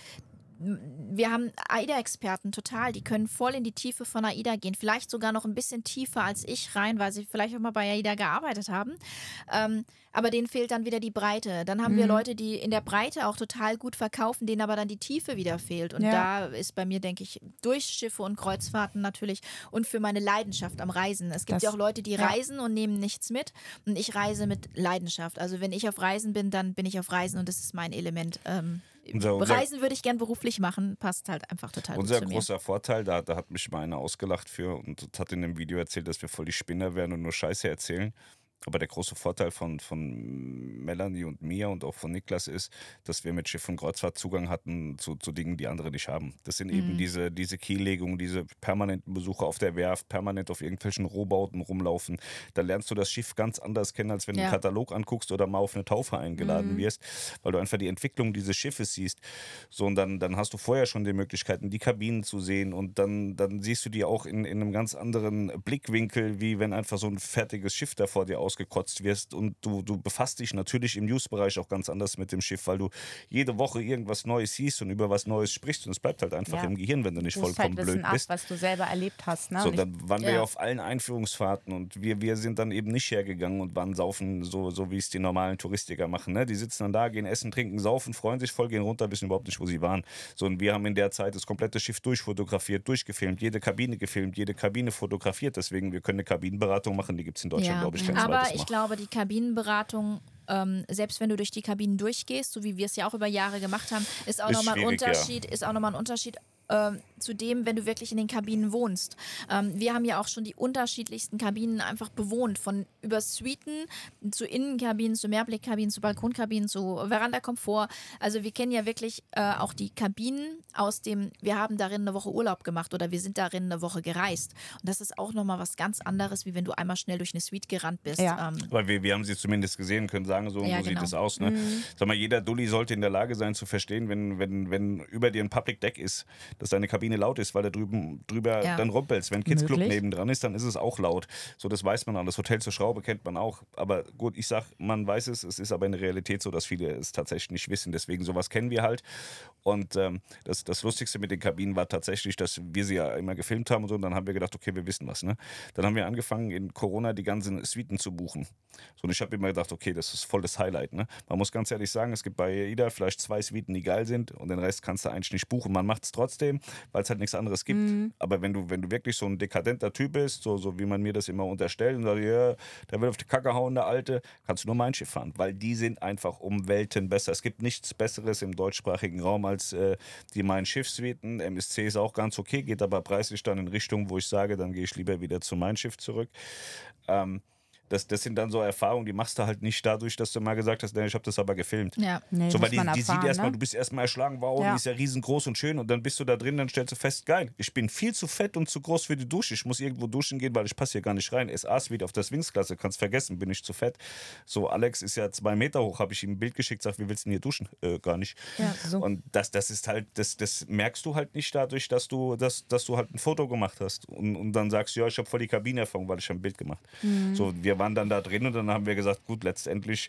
Wir haben AIDA-Experten total, die können voll in die Tiefe von AIDA gehen, vielleicht sogar noch ein bisschen tiefer als ich rein, weil sie vielleicht auch mal bei AIDA gearbeitet haben. Ähm, aber denen fehlt dann wieder die Breite. Dann haben wir Leute, die in der Breite auch total gut verkaufen, denen aber dann die Tiefe wieder fehlt. Und Ja. da ist bei mir, denke ich, durch Schiffe und Kreuzfahrten natürlich und für meine Leidenschaft am Reisen. Es gibt Das- ja auch Leute, die ja. reisen und nehmen nichts mit. Und ich reise mit Leidenschaft. Also wenn ich auf Reisen bin, dann bin ich auf Reisen und das ist mein Element. Ähm, Unser- unser- Reisen würde ich gern beruflich machen, passt halt einfach total Unser gut zu mir. großer Vorteil, da, da hat mich mal einer ausgelacht für und hat in dem Video erzählt, dass wir voll die Spinner werden und nur Scheiße erzählen. Aber der große Vorteil von, von Melanie und mir und auch von Niklas ist, dass wir mit Schiff und Kreuzfahrt Zugang hatten zu, zu Dingen, die andere nicht haben. Das sind Mhm. eben diese, diese Kiellegungen, diese permanenten Besuche auf der Werft, permanent auf irgendwelchen Rohbauten rumlaufen. Da lernst du das Schiff ganz anders kennen, als wenn du Ja. einen Katalog anguckst oder mal auf eine Taufe eingeladen Mhm. wirst, weil du einfach die Entwicklung dieses Schiffes siehst. So, und dann, dann hast du vorher schon die Möglichkeiten, die Kabinen zu sehen und dann, dann siehst du die auch in, in einem ganz anderen Blickwinkel, wie wenn einfach so ein fertiges Schiff da vor dir ausgekotzt wirst und du, du befasst dich natürlich im News-Bereich auch ganz anders mit dem Schiff, weil du jede Woche irgendwas Neues siehst und über was Neues sprichst und es bleibt halt einfach Ja. im Gehirn, wenn du nicht Du vollkommen halt blöd ab, bist. was du selber erlebt hast. Ne? So, dann waren wir Ja. ja auf allen Einführungsfahrten und wir, wir sind dann eben nicht hergegangen und waren saufen, so, so wie es die normalen Touristiker machen. Ne? Die sitzen dann da, gehen essen, trinken, saufen, freuen sich voll, gehen runter, wissen überhaupt nicht, wo sie waren. So, und wir haben in der Zeit das komplette Schiff durchfotografiert, durchgefilmt, jede Kabine gefilmt, jede Kabine fotografiert. Deswegen, wir können eine Kabinenberatung machen, die gibt es in Deutschland, glaube ich, kein aber zweites ich glaube, die Kabinenberatung, ähm, selbst wenn du durch die Kabinen durchgehst, so wie wir es ja auch über Jahre gemacht haben, ist auch nochmal ein schwierig, ja. Unterschied, ist auch nochmal ein Unterschied, ähm, zu dem, wenn du wirklich in den Kabinen wohnst. Ähm, wir haben ja auch schon die unterschiedlichsten Kabinen einfach bewohnt, von über Suiten zu Innenkabinen, zu Mehrblickkabinen, zu Balkonkabinen, zu Verandakomfort. Also wir kennen ja wirklich äh, auch die Kabinen aus dem, wir haben darin eine Woche Urlaub gemacht oder wir sind darin eine Woche gereist. Und das ist auch nochmal was ganz anderes, wie wenn du einmal schnell durch eine Suite gerannt bist. Ja. Ähm, Weil wir, wir haben sie zumindest gesehen, können sagen, so, Ja, so sieht genau. es aus. Ne? Sag mal, jeder Dulli sollte in der Lage sein zu verstehen, wenn, wenn, wenn über dir ein Public Deck ist, dass deine Kabine laut ist, weil da drüben drüber Ja. dann rumpelst. Wenn Kids Club Möglich. nebendran ist, dann ist es auch laut. So, das weiß man an. Das Hotel zur Schraube kennt man auch. Aber gut, ich sag, man weiß es, es ist aber in der Realität so, dass viele es tatsächlich nicht wissen. Deswegen sowas kennen wir halt. Und ähm, das, das Lustigste mit den Kabinen war tatsächlich, dass wir sie ja immer gefilmt haben und so. Und dann haben wir gedacht, okay, wir wissen was. Ne? Dann haben wir angefangen, in Corona die ganzen Suiten zu buchen. So, und ich habe immer gedacht, okay, das ist voll das Highlight. Ne? Man muss ganz ehrlich sagen, es gibt bei jeder vielleicht zwei Suiten, die geil sind und den Rest kannst du eigentlich nicht buchen. Man macht es trotzdem, weil es halt nichts anderes gibt. Aber wenn du, wenn du wirklich so ein dekadenter Typ bist, so, so wie man mir das immer unterstellt und sagt, ja, der will auf die Kacke hauen, der Alte, kannst du nur mein Schiff fahren, weil die sind einfach um Welten besser. Es gibt nichts Besseres im deutschsprachigen Raum als äh, die Mein Schiff-Suiten. MSC ist auch ganz okay, geht aber preislich dann in Richtung, wo ich sage, dann gehe ich lieber wieder zu Mein Schiff zurück. Ähm, das, das sind dann so Erfahrungen, die machst du halt nicht dadurch, dass du mal gesagt hast, nee, ich habe das aber gefilmt. ja. Nee, So, weil die, man die sieht erfahren, erstmal, ne? du bist erstmal erschlagen, wow, Ja. die ist ja riesengroß und schön und dann bist du da drin, dann stellst du fest, geil, ich bin viel zu fett und zu groß für die Dusche, ich muss irgendwo duschen gehen, weil ich passe hier gar nicht rein. SA-Suite auf der Swings-Klasse, kannst vergessen, bin ich zu fett. So, Alex ist ja zwei Meter hoch, habe ich ihm ein Bild geschickt, sag, wie willst du denn hier duschen? Äh, gar nicht. Ja, so. Und das, das ist halt, das, das merkst du halt nicht dadurch, dass du, dass, dass du halt ein Foto gemacht hast und, und dann sagst, ja, ich habe voll die Kabinenerfahrung, weil ich habe ein Bild gemacht. Mhm. So, wir waren dann da drin und dann haben wir gesagt, gut, letztendlich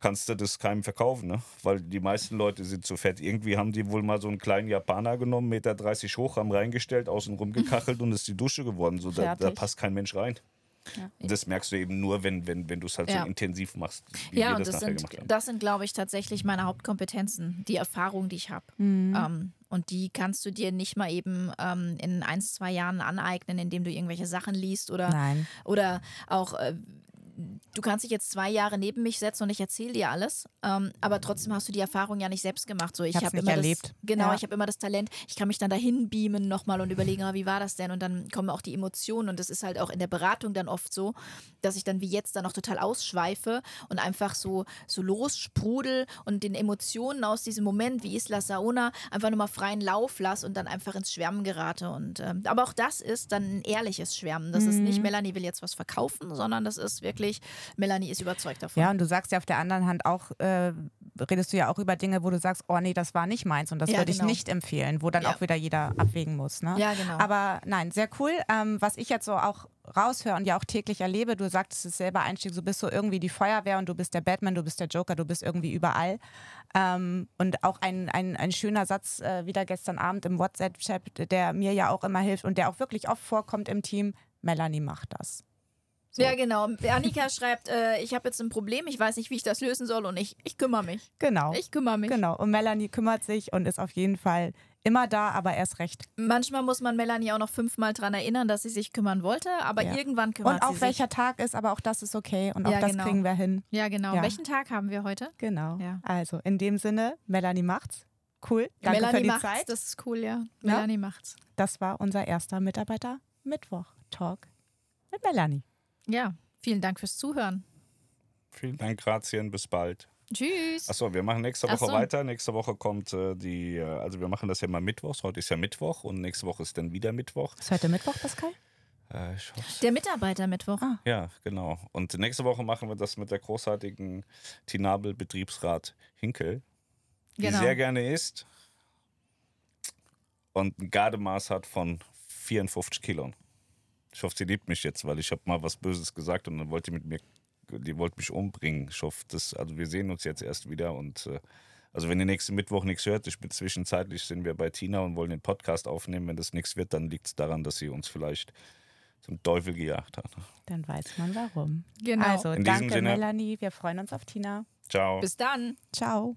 kannst du das keinem verkaufen, ne? Weil die meisten Leute sind zu fett. Irgendwie haben die wohl mal so einen kleinen Japaner genommen, Meter 30 hoch, haben reingestellt, außen rumgekachelt und ist die Dusche geworden. So, da, da passt kein Mensch rein. Das merkst du eben nur, wenn, wenn, wenn du es halt Ja. so intensiv machst, wie Ja, wir und das, das nachher sind, das sind, glaube ich, tatsächlich meine Hauptkompetenzen, die Erfahrung, die ich habe. Ähm, und die kannst du dir nicht mal eben ähm, in ein, zwei Jahren aneignen, indem du irgendwelche Sachen liest oder, Nein. oder auch. Äh, Du kannst dich jetzt zwei Jahre neben mich setzen und ich erzähle dir alles, ähm, aber trotzdem hast du die Erfahrung ja nicht selbst gemacht. So, ich habe immer erlebt. Das, genau, Ja. ich habe immer das Talent. Ich kann mich dann dahin beamen nochmal und überlegen, ah, wie war das denn? Und dann kommen auch die Emotionen und das ist halt auch in der Beratung dann oft so, dass ich dann wie jetzt dann auch total ausschweife und einfach so, so lossprudel und den Emotionen aus diesem Moment wie Isla Sauna einfach nochmal freien Lauf lasse und dann einfach ins Schwärmen gerate. Und, ähm, aber auch das ist dann ein ehrliches Schwärmen. Das ist nicht, Melanie will jetzt was verkaufen, sondern das ist wirklich, Melanie ist überzeugt davon. Ja, und du sagst ja auf der anderen Hand auch, äh, redest du ja auch über Dinge, wo du sagst, oh nee, das war nicht meins und das Ja, würde genau. ich nicht empfehlen, wo dann Ja. auch wieder jeder abwägen muss. Ne? Ja, genau. Aber nein, sehr cool. Ähm, was ich jetzt so auch raushöre und ja auch täglich erlebe, du sagtest es selber Einstieg, du bist so irgendwie die Feuerwehr und du bist der Batman, du bist der Joker, du bist irgendwie überall. Ähm, und auch ein, ein, ein schöner Satz äh, wieder gestern Abend im WhatsApp-Chat, der mir ja auch immer hilft und der auch wirklich oft vorkommt im Team, Melanie macht das. So. Ja, genau. Annika schreibt, äh, ich habe jetzt ein Problem, ich weiß nicht, wie ich das lösen soll und ich, ich kümmere mich. Genau. Ich kümmere mich. Genau. Und Melanie kümmert sich und ist auf jeden Fall immer da, aber erst recht. Manchmal muss man Melanie auch noch fünfmal daran erinnern, dass sie sich kümmern wollte, aber Ja. irgendwann kümmert Und auch sie sich. welcher Tag ist, aber auch das ist okay und auch Ja, das genau. kriegen wir hin. Ja, genau. Ja. Welchen Tag haben wir heute? Genau. Also in dem Sinne, Melanie macht's. Cool. Danke Melanie für die macht's, Zeit. das ist cool, ja. Ja? Melanie macht's. Das war unser erster Mitarbeiter Mittwoch Talk mit Melanie. Ja, vielen Dank fürs Zuhören. Vielen Dank, Grazien, bis bald. Tschüss. Achso, wir machen nächste Woche so. weiter. Nächste Woche kommt äh, die, äh, also wir machen das ja mal mittwochs. Heute ist ja Mittwoch und nächste Woche ist dann wieder Mittwoch. Ist heute Mittwoch, Pascal? Äh, ich hoffe, Der Mitarbeitermittwoch. Ah. Ja, genau. Und nächste Woche machen wir das mit der großartigen Tinabel-Betriebsrat Hinkel, die Genau. sehr gerne isst und ein Gardemaß hat von 54 Kilo. Ich hoffe, sie liebt mich jetzt, weil ich habe mal was Böses gesagt und dann wollte die mit mir, die wollte mich umbringen. Ich hoffe, das, also wir sehen uns jetzt erst wieder und äh, also wenn ihr nächsten Mittwoch nichts hört, ich bin zwischenzeitlich sind wir bei Tina und wollen den Podcast aufnehmen. Wenn das nichts wird, dann liegt es daran, dass sie uns vielleicht zum Teufel gejagt hat. Dann weiß man warum. Genau. Also In diesem danke Sinne- Melanie, wir freuen uns auf Tina. Ciao. Bis dann. Ciao.